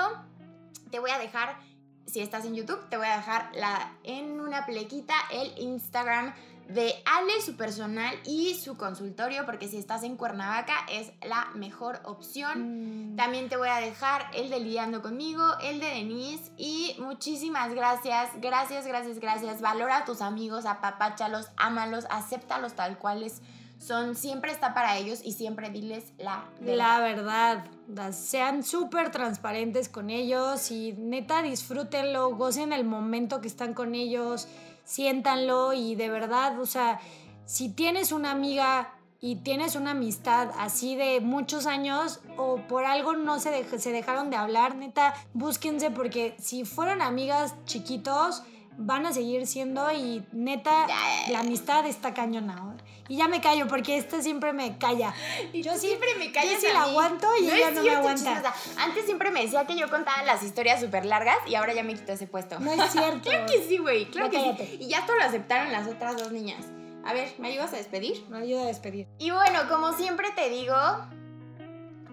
Te voy a dejar, si estás en YouTube, te voy a dejar la, en una plequita el Instagram de Ale, su personal y su consultorio, porque si estás en Cuernavaca es la mejor opción. Mm, También te voy a dejar el de Lidiando conmigo, el de Denise y muchísimas gracias, gracias, gracias, gracias. Valora a tus amigos, apapáchalos, ámalos, acéptalos tal cuales son, siempre está para ellos y siempre diles la La verdad. verdad, da- sean súper transparentes con ellos y neta disfrútenlo, gocen el momento que están con ellos, siéntanlo y de verdad, o sea, si tienes una amiga y tienes una amistad así de muchos años o por algo no se, se dejaron de hablar, neta, búsquense porque si fueron amigas chiquitos van a seguir siendo y neta la amistad está cañona. Y ya me callo porque esta siempre me calla. Y Yo sí- siempre me callas yo sí la mí. aguanto y ella no me cierto, aguanta. chismosa. Antes siempre me decía que yo contaba las historias súper largas y ahora ya me quitó ese puesto. No es cierto. Claro que sí, güey, claro que cállate. sí. Y ya esto lo aceptaron las otras dos niñas. A ver, ¿me ayudas a despedir? Me ayuda a despedir. Y bueno, como siempre te digo,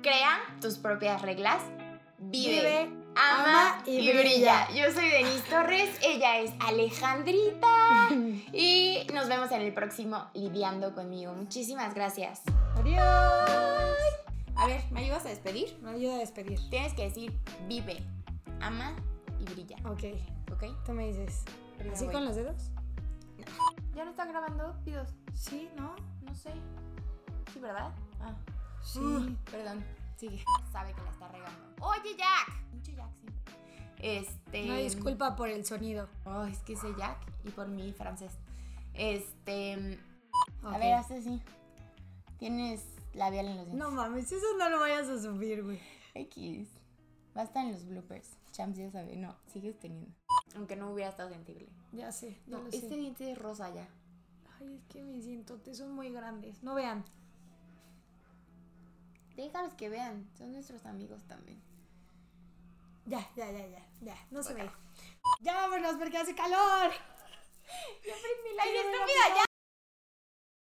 crea tus propias reglas, vive, Vive, ama, ama y, y brilla. brilla. Yo soy Denise Torres, ella es Alejandrita y nos vemos en el próximo Lidiando conmigo. Muchísimas gracias. Adiós. A ver, ¿me ayudas a despedir? Me ayuda a despedir. Tienes que decir vive, ama y brilla, Ok, ¿ok? tú me dices. Pero ¿Así voy. con los dedos? ¿Ya no está grabando? Pidos. Sí, ¿no? No sé. Sí, ¿verdad? Ah. Sí. Uh, perdón, sigue. Sabe que la está regando. Oye, Jack. Este. Una disculpa por el sonido. Oh, es que sé Jack y por mi francés. Este. A ver, haz así. Tienes labial en los dientes. No mames, eso no lo vayas a subir, güey. X. Basta en los bloopers. Champs ya sabe. No, sigues teniendo. Aunque no hubiera estado sensible. Ya sé, ya No, lo este sé. diente es rosa ya. Ay, es que mis dientotes son muy grandes. No vean. Déjalos que vean. Son nuestros amigos también. Ya, ya, ya, ya, ya. No se ve. Ya vámonos porque hace calor. Yo prendí la. ¡Ay, estúpida! ¡Ya!